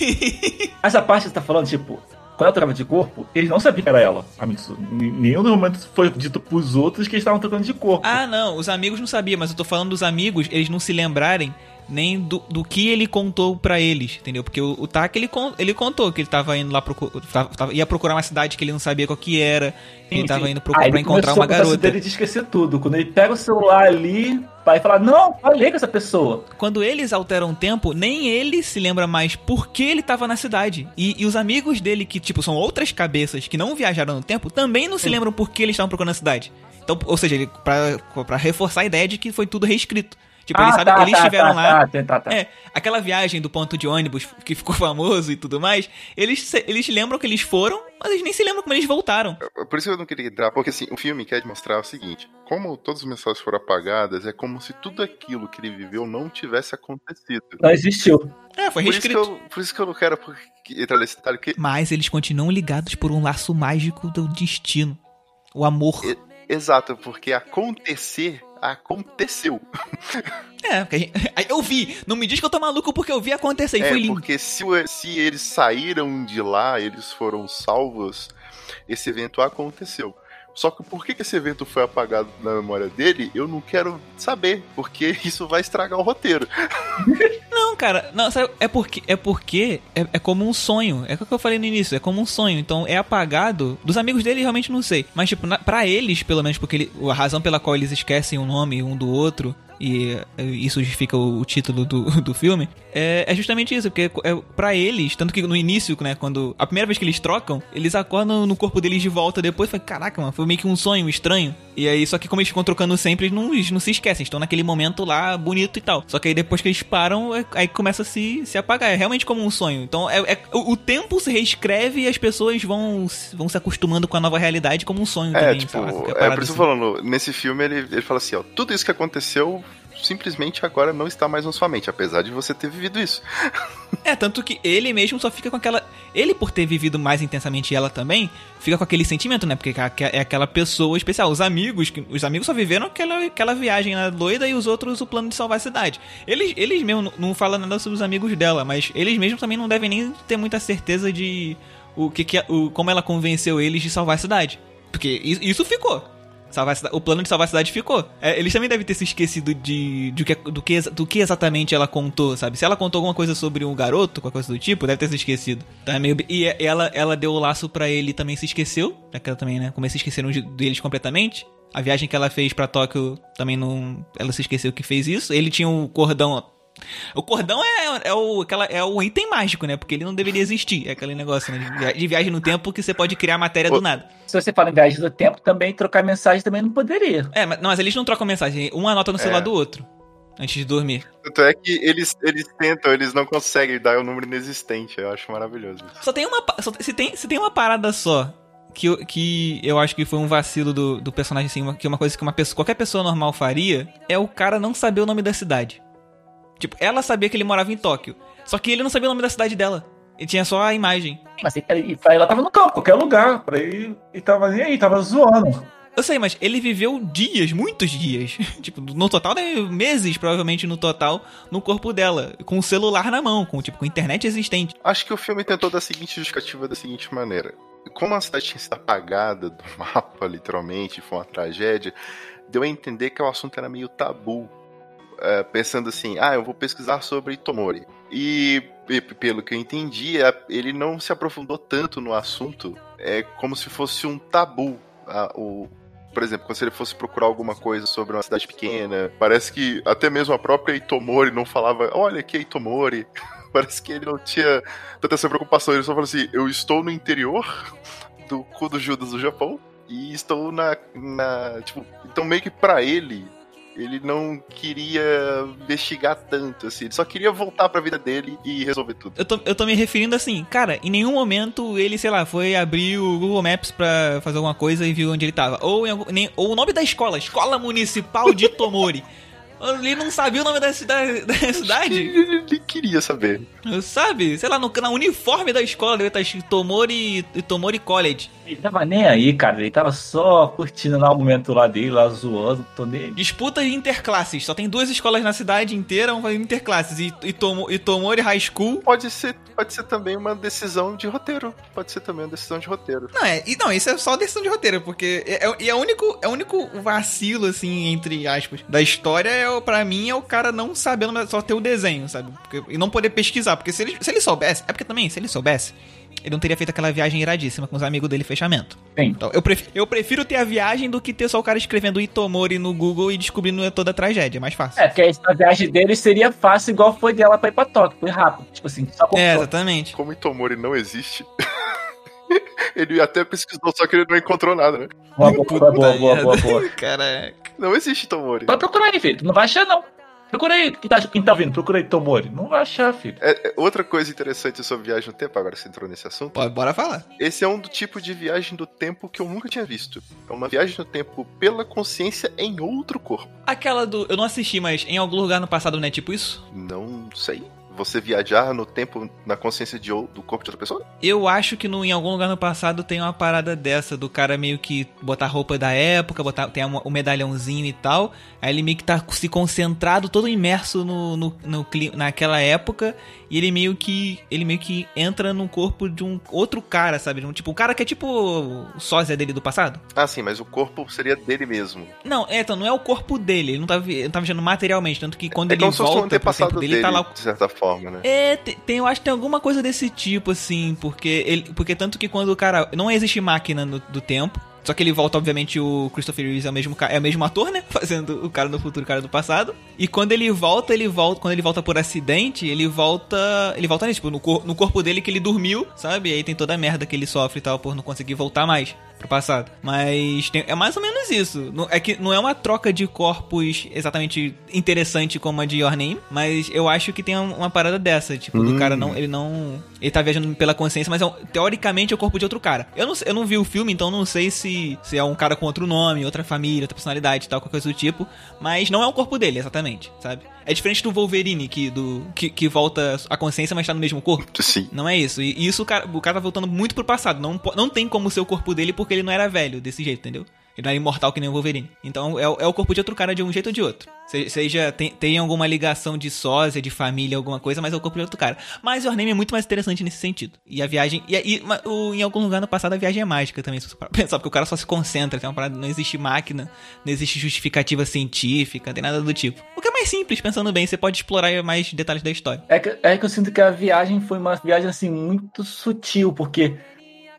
Essa parte que você tá falando, tipo, quando ela trocava de corpo, eles não sabiam que era ela. A Mitsu. Em nenhum momento foi dito pros outros que eles estavam trocando de corpo. Ah, não, os amigos não sabiam, mas eu tô falando dos amigos, eles não se lembrarem nem do, do que ele contou pra eles, entendeu? Porque o, o Tak, ele, con- ele contou que ele tava indo lá procu- tava- ia procurar uma cidade que ele não sabia qual que era, ele tava indo procurar Aí pra encontrar uma garota. dele de esquecer tudo. Quando ele pega o celular ali, vai falar, não, falei com essa pessoa. Quando eles alteram o tempo, nem ele se lembra mais por que ele tava na cidade. E, e os amigos dele, que, tipo, são outras cabeças que não viajaram no tempo, também não se lembram por que eles estavam procurando a cidade. Então, ou seja, ele, pra, pra reforçar a ideia de que foi tudo reescrito. Tipo, eles, sabem, eles estiveram lá. Ah, Tá, tá, tá. É, aquela viagem do ponto de ônibus que ficou famoso e tudo mais, eles, se- eles lembram que eles foram, mas eles nem se lembram como eles voltaram. Por isso que eu não queria entrar, porque assim, o filme quer mostrar o seguinte: como todas as mensagens foram apagadas, é como se tudo aquilo que ele viveu não tivesse acontecido. Não existiu. É, foi Por isso, que reescrito. eu, por isso que eu não quero porque- entrar nesse detalhe, porque Mas eles continuam ligados por um laço mágico do destino. O amor. Exato, porque acontecer aconteceu. É, eu vi. Não me diz que eu tô maluco porque eu vi acontecer e é, foi lindo. porque se, se eles saíram de lá, eles foram salvos, esse evento aconteceu. Só que por que, esse evento foi apagado na memória dele, eu não quero saber, porque isso vai estragar o roteiro. Não, cara, não, sabe, é porque é porque é, é como um sonho. É o que eu falei no início, é como um sonho. Então é apagado. Dos amigos dele realmente não sei, mas tipo, na, para eles, pelo menos porque ele- a razão pela qual eles esquecem o nome um do outro e isso justifica o, título do, do filme, é, é justamente isso, porque é para eles, tanto que no início, né, quando a primeira vez que eles trocam, eles acordam no corpo deles de volta depois, foi caraca, mano, foi meio que um sonho estranho. E aí só que como eles ficam trocando sempre, eles não, eles não se esquecem, estão naquele momento lá bonito e tal. Só que aí depois que eles param, é- aí começa a se, se apagar, é realmente como um sonho. Então é, é- o, o tempo se reescreve e as pessoas vão, vão se acostumando com a nova realidade como um sonho É, também, tipo, lá, é por isso que eu assim. falando, nesse filme ele, ele fala assim, ó, tudo isso que aconteceu simplesmente agora não está mais na sua mente, apesar de você ter vivido isso. É, tanto que ele mesmo só fica com aquela. Ele, por ter vivido mais intensamente ela também, fica com aquele sentimento, né? Porque é aquela pessoa especial. Os amigos, os amigos só viveram aquela, aquela viagem na doida e os outros o plano de salvar a cidade. Eles, eles mesmo não- falam nada sobre os amigos dela, mas eles mesmos também não devem nem ter muita certeza de o que, que o, como ela convenceu eles de salvar a cidade. Porque isso ficou. Salvar a cida- o plano de salvar a cidade ficou. É, eles também devem ter se esquecido de, de que- do, que, do que exatamente ela contou, sabe? Se ela contou alguma coisa sobre um garoto, qualquer coisa do tipo, deve ter se esquecido. Então é meio... E é- ela, ela deu o laço pra ele e também se esqueceu. É que ela também, né? Como eles se esqueceram de- deles completamente. A viagem que ela fez pra Tóquio também não. Ela se esqueceu que fez isso. Ele tinha um cordão. O cordão é, é, o, aquela, é o item mágico, né? Porque ele não deveria existir. É aquele negócio, né? De via- De viagem no tempo que você pode criar matéria do nada. Se você fala em viagem do tempo, também trocar mensagem também não poderia. É, mas, não, mas eles não trocam mensagem. Um anota no celular É. do outro. Antes de dormir. Tanto é que eles, eles tentam, eles não conseguem dar o número inexistente, eu acho maravilhoso. Só tem uma. Só, se, tem, se tem uma parada só. Que, eu- que eu acho que foi um vacilo do, do personagem, assim, uma, que é uma coisa que uma pessoa, qualquer pessoa normal faria, é o cara não saber o nome da cidade. Tipo, ela sabia que ele morava em Tóquio. Só que ele não sabia o nome da cidade dela. Ele tinha só a imagem. Mas ele, ela tava no campo, qualquer lugar. Pra ele, ele tava nem aí, tava zoando. Eu sei, mas ele viveu dias, muitos dias. tipo, no total, né, meses, provavelmente, no total, no corpo dela. Com o celular na mão, com, tipo, com internet existente. Acho que o filme tentou dar a seguinte justificativa da seguinte maneira. Como a cidade tinha sido apagada do mapa, literalmente, foi uma tragédia, deu a entender que o assunto era meio tabu. É, pensando assim, ah, eu vou pesquisar sobre Itomori. E, e pelo que eu entendi, é, ele não se aprofundou tanto no assunto, é como se fosse um tabu. o, por exemplo, quando ele fosse procurar alguma coisa sobre uma cidade pequena, parece que até mesmo a própria Itomori não falava, olha aqui é Itomori. Parece que ele não tinha tanta essa preocupação. Ele só falou assim: eu estou no interior do cu do Judas do Japão e estou na. na tipo, então meio que pra ele. Ele não queria investigar tanto, assim. Ele só queria voltar pra vida dele e resolver tudo. Eu tô, eu tô me referindo assim, cara, em nenhum momento ele, sei lá, foi abrir o Google Maps pra fazer alguma coisa e viu onde ele tava. Ou, algum- nem, ou o nome da escola, Escola Municipal de Tomori. ele não sabia o nome da cidade. Da cidade? Ele, ele queria saber. Sabe? Sei lá, no, na uniforme da escola deve estar escrito Tomori, Tomori College. Ele tava nem aí, cara. Ele tava só curtindo lá o momento lá dele, lá zoando, tô nele. Disputa de interclasses. Só tem duas escolas na cidade inteira, vão fazer interclasses. E, e, Tomo, e Tomori High School. Pode ser, pode ser também uma decisão de roteiro. Pode ser também uma decisão de roteiro. Não, é, e- não, isso é só decisão de roteiro, porque é, é, e é o único, é o único vacilo, assim, entre aspas, da história é pra mim é o cara não sabendo só ter o desenho, sabe? Porque- e não poder pesquisar. Porque se ele, se ele soubesse. É porque também, se ele soubesse, ele não teria feito aquela viagem iradíssima com os amigos dele fechamento. Sim. Então, eu, prefiro, eu prefiro ter a viagem do que ter só o cara escrevendo Itomori no Google e descobrindo toda a tragédia. É mais fácil. É, porque a viagem dele seria fácil, igual foi dela pra ir pra Tóquio. Foi rápido. Tipo assim, só com É, exatamente. Como Itomori não existe. ele até pesquisou, só que ele não encontrou nada, né? Boa, boa, boa, boa, boa, boa, boa. Caraca. Não existe Itomori. Pode procurar aí, filho. Tu não vai achar, não. Procura aí. Quem tá, quem tá ouvindo, procura aí Tomori. Não vai achar, filho. É, é, outra coisa interessante sobre viagem no tempo, agora você entrou nesse assunto. Pô, bora falar. Esse é um do tipo de viagem do tempo que eu nunca tinha visto. É uma viagem no tempo pela consciência em outro corpo. Aquela do. Eu não assisti, mas em algum lugar no passado não é tipo isso? Não sei. Você viajar no tempo na consciência de, do corpo de outra pessoa? Eu acho que no, em algum lugar no passado tem uma parada dessa, do cara meio que botar roupa da época, botar, tem o medalhãozinho e tal. Aí ele meio que tá se concentrado, todo imerso no, no, no naquela época. E ele meio que. Ele meio que entra no corpo de um outro cara, sabe? De Um, tipo, um cara que é tipo o sósia dele do passado. Ah, sim, mas o corpo seria dele mesmo. Não, é, então, não é o corpo dele, ele não tá, ele não tá materialmente, tanto que quando é ele volta pro tempo dele, dele, tá lá de certa forma, né? é, te- tem, eu acho que tem alguma coisa desse tipo, assim, porque ele, porque tanto que quando o cara. Não existe máquina no- do tempo. Só que ele volta, obviamente, o Christopher Reeves é o mesmo, é o mesmo ator, né? Fazendo o cara do futuro e o cara do passado. E quando ele volta, ele volta. Quando ele volta por acidente, ele volta. Ele volta nisso, tipo, no, cor- no corpo dele que ele dormiu, sabe? E aí tem toda a merda que ele sofre e tal por não conseguir voltar mais pro passado. Mas tem- é mais ou menos isso. Não- É que não é uma troca de corpos exatamente interessante como a de Your Name, mas eu acho que tem um- uma parada dessa, tipo, do Hum. cara não, ele não, ele tá viajando pela consciência, mas é um- teoricamente é o corpo de outro cara. Eu não, eu não vi o filme, então não sei se, se é um cara com outro nome, outra família, outra personalidade, e tal, qualquer coisa do tipo, mas não é o corpo dele, exatamente, sabe? É diferente do Wolverine que do que, que volta a consciência, mas tá no mesmo corpo. Sim. Não é isso. E isso o cara, o cara tá voltando muito pro passado. Não, não tem como ser o corpo dele porque ele não era velho desse jeito, entendeu? Ele não era imortal que nem o Wolverine. Então é, o- é o corpo de outro cara de um jeito ou de outro. Se- Seja, tem, tem alguma ligação de sósia, de família, alguma coisa, mas é o corpo de outro cara. Mas Your Name é muito mais interessante nesse sentido. E a viagem. E, e- o- em algum lugar no passado a viagem é mágica também, se você pensar, porque o cara só se concentra. Tem uma parada, não existe máquina, não existe justificativa científica, tem nada do tipo. O que é mais simples, pensando bem, você pode explorar mais detalhes da história. É que, é que eu sinto que a viagem foi uma viagem assim muito sutil, porque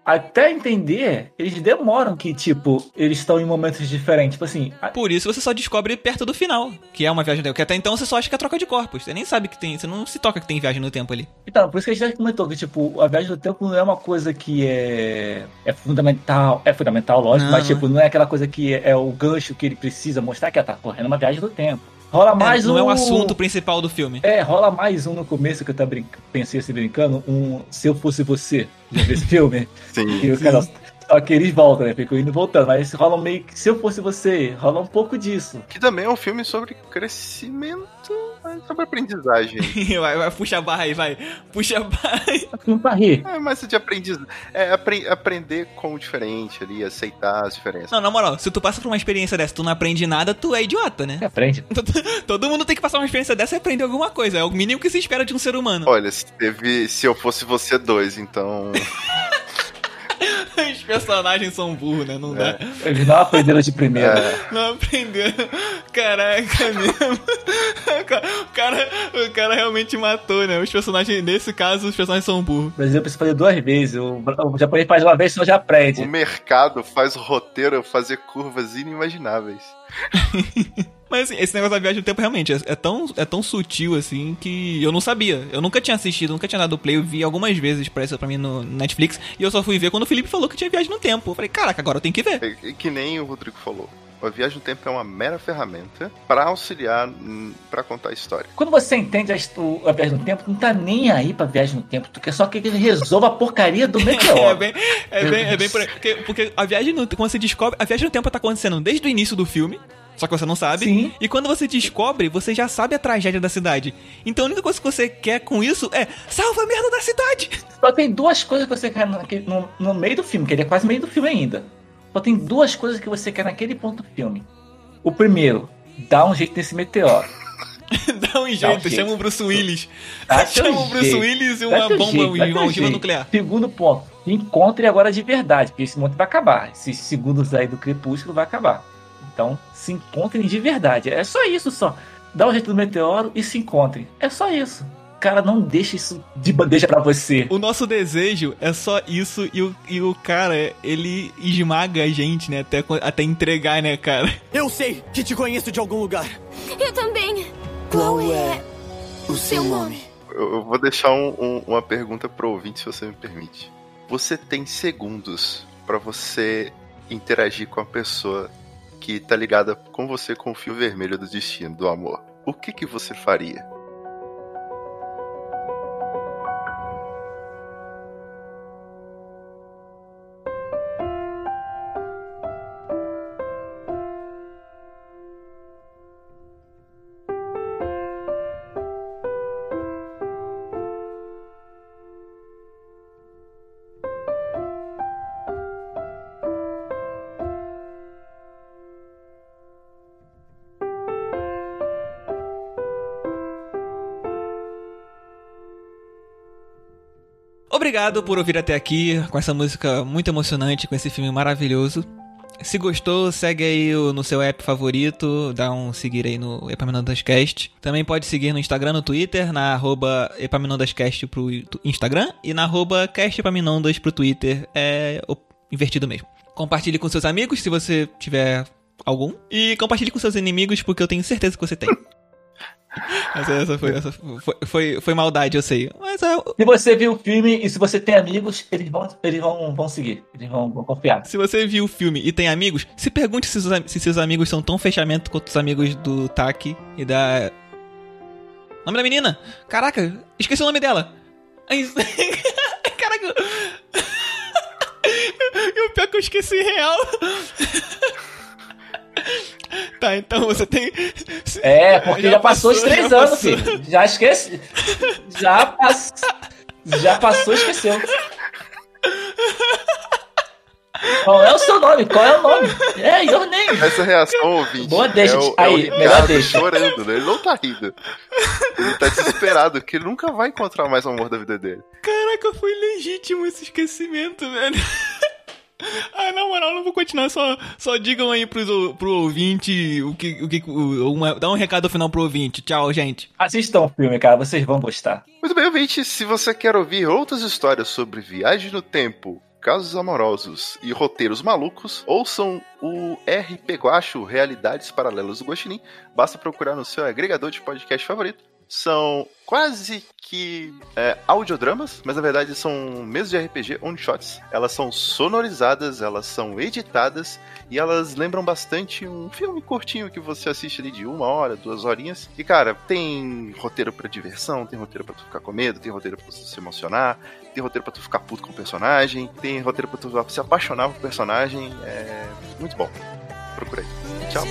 até entender, eles demoram que, tipo, eles estão em momentos diferentes. Tipo assim, a- Por isso você só descobre perto do final, que é uma viagem do tempo. Que até então você só acha que é troca de corpos. Você nem sabe que tem. Você não se toca que tem viagem no tempo ali. então, por isso que a gente já comentou que, tipo, a viagem do tempo não é uma coisa que é, é fundamental. É fundamental, lógico, Não, mas, tipo, não é aquela coisa que é, é o gancho que ele precisa mostrar que ela tá correndo uma viagem do tempo. Rola mais É, não um. é o assunto principal do filme. É, rola mais um no começo que eu tava brin... pensei assim brincando, um Se Eu Fosse Você. Já viu esse filme? Sim. E o cara, só que eles voltam, né? Ficam indo e voltando. Mas rola meio que Se Eu Fosse Você, rola um pouco disso. Que também é um filme sobre crescimento, mas sobre aprendizagem. vai, vai, puxa a barra aí, vai. Puxa a barra aí. É um filme pra rir. É, mas de aprendizagem. É apre- aprender com o diferente ali, aceitar as diferenças. Não, na moral, se tu passa por uma experiência dessa tu não aprende nada, tu é idiota, né? Você aprende. Todo mundo tem que passar uma experiência dessa e aprender alguma coisa. É o mínimo que se espera de um ser humano. Olha, se teve. Se eu fosse você dois, então. Os personagens são burros, né? Não dá. Eles não aprenderam de primeira. É, Não aprenderam. Caraca, mesmo. O cara, o cara realmente matou, né? Os personagens, nesse caso, os personagens são burros. O Brasil precisa fazer duas vezes. O, o japonês faz uma vez, senão já aprende. o mercado faz o roteiro fazer curvas inimagináveis. Mas assim, esse negócio da viagem do tempo realmente é, é tão, é tão sutil assim que eu não sabia. Eu nunca tinha assistido, nunca tinha dado play. Eu vi algumas vezes pra isso pra mim no Netflix. E eu só fui ver quando o Felipe falou que tinha viagem no tempo. Eu falei, caraca, agora eu tenho que ver. É, é que nem o Rodrigo falou. A viagem no tempo é uma mera ferramenta para auxiliar para contar a história. Quando você entende a, a viagem no tempo, não tá nem aí pra viagem no tempo. Tu quer só que ele resolva a porcaria do É meteoro. bem, é bem, é bem por aí. Porque, porque a viagem no quando você descobre, a viagem no tempo tá acontecendo desde o início do filme. Só que você não sabe. Sim. E quando você descobre, você já sabe a tragédia da cidade. Então a única coisa que você quer com isso é salva a merda da cidade. Só tem duas coisas que você quer naquele- no, no meio do filme, que ele é quase meio do filme ainda. Só tem duas coisas que você quer naquele ponto do filme. O primeiro, dá um jeito nesse meteoro. Dá um jeito, jeito. chama o Bruce Willis. Dá chama o Bruce jeito. Willis e Dá uma bomba, dá uma ogiva nuclear. Segundo ponto, encontre agora de verdade, porque esse mundo vai acabar. Esses segundos aí do crepúsculo vai acabar. Então, se encontrem de verdade. É só isso só. dá um jeito do meteoro e se encontrem. É só isso. Cara, não deixa isso de bandeja pra você. O nosso desejo é só isso e o, e o cara, ele esmaga a gente, né? Até, até entregar, né, cara? Eu sei que te conheço de algum lugar. Eu também. Qual é o seu nome? Eu, vou deixar um- um- uma pergunta pro ouvinte, se você me permite. Você tem segundos pra você interagir com a pessoa que tá ligada com você com o fio vermelho do destino, do amor. O que que você faria? Obrigado por ouvir até aqui com essa música muito emocionante, com esse filme maravilhoso. Se gostou, segue aí no seu app favorito, dá um seguir aí no Epaminondascast. Também pode seguir no Instagram, no Twitter, na arroba Epaminondascast pro Instagram e na arroba castepaminondas pro Twitter, é invertido mesmo. Compartilhe com seus amigos, se você tiver algum, e compartilhe com seus inimigos, porque eu tenho certeza que você tem. Essa, essa foi, essa foi, foi, foi maldade, eu sei. Mas é, Se você viu o filme e se você tem amigos, eles vão, eles vão, vão seguir. Eles vão, vão confiar. Se você viu o filme e tem amigos, se pergunte se seus, se seus amigos são tão fechamento quanto os amigos do Taki e da. Nome da menina? Caraca, esqueci o nome dela. Caraca. E o pior que eu esqueci real. Tá, então você tem. É, porque já, passou, os já três anos, passou. filho. Já esqueci. Já, pass... já passou, esqueceu. Qual é o seu nome? Qual é o nome? É, your name. Essa reação, ouvinte, Boa deixa, é o, aí, é o melhor Ricardo deixa. chorando, né? Ele não tá rindo. Ele tá desesperado, porque ele nunca vai encontrar mais o amor da vida dele. Caraca, foi legítimo esse esquecimento, velho. Ah, na moral, não vou continuar. Só, só digam aí pros, pro ouvinte o que. O que o- uma- dá um recado final pro ouvinte. Tchau, gente. Assistam o filme, cara. Vocês vão gostar. Muito bem, ouvinte, se você quer ouvir outras histórias sobre viagem no tempo, casos amorosos e roteiros malucos, ouçam o RP Guacho Realidades Paralelas do Guaxinim. Basta procurar no seu agregador de podcast favorito. São quase que é, audiodramas, mas na verdade são mesas de RPG one-shots. Elas são sonorizadas, elas são editadas e elas lembram bastante um filme curtinho que você assiste ali de uma hora, duas horinhas. E cara, tem roteiro pra diversão, tem roteiro pra tu ficar com medo, tem roteiro pra tu se emocionar, tem roteiro pra tu ficar puto com o personagem, tem roteiro pra tu se apaixonar por personagem. É muito bom. Procura aí. Tchau.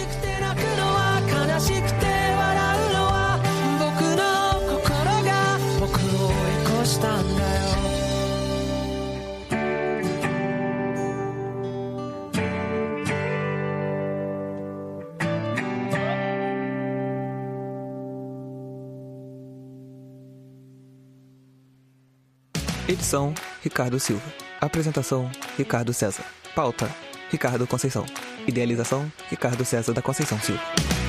Edição: Ricardo Silva. Apresentação: Ricardo César. Pauta: Ricardo Conceição. Idealização: Ricardo César da Conceição Silva.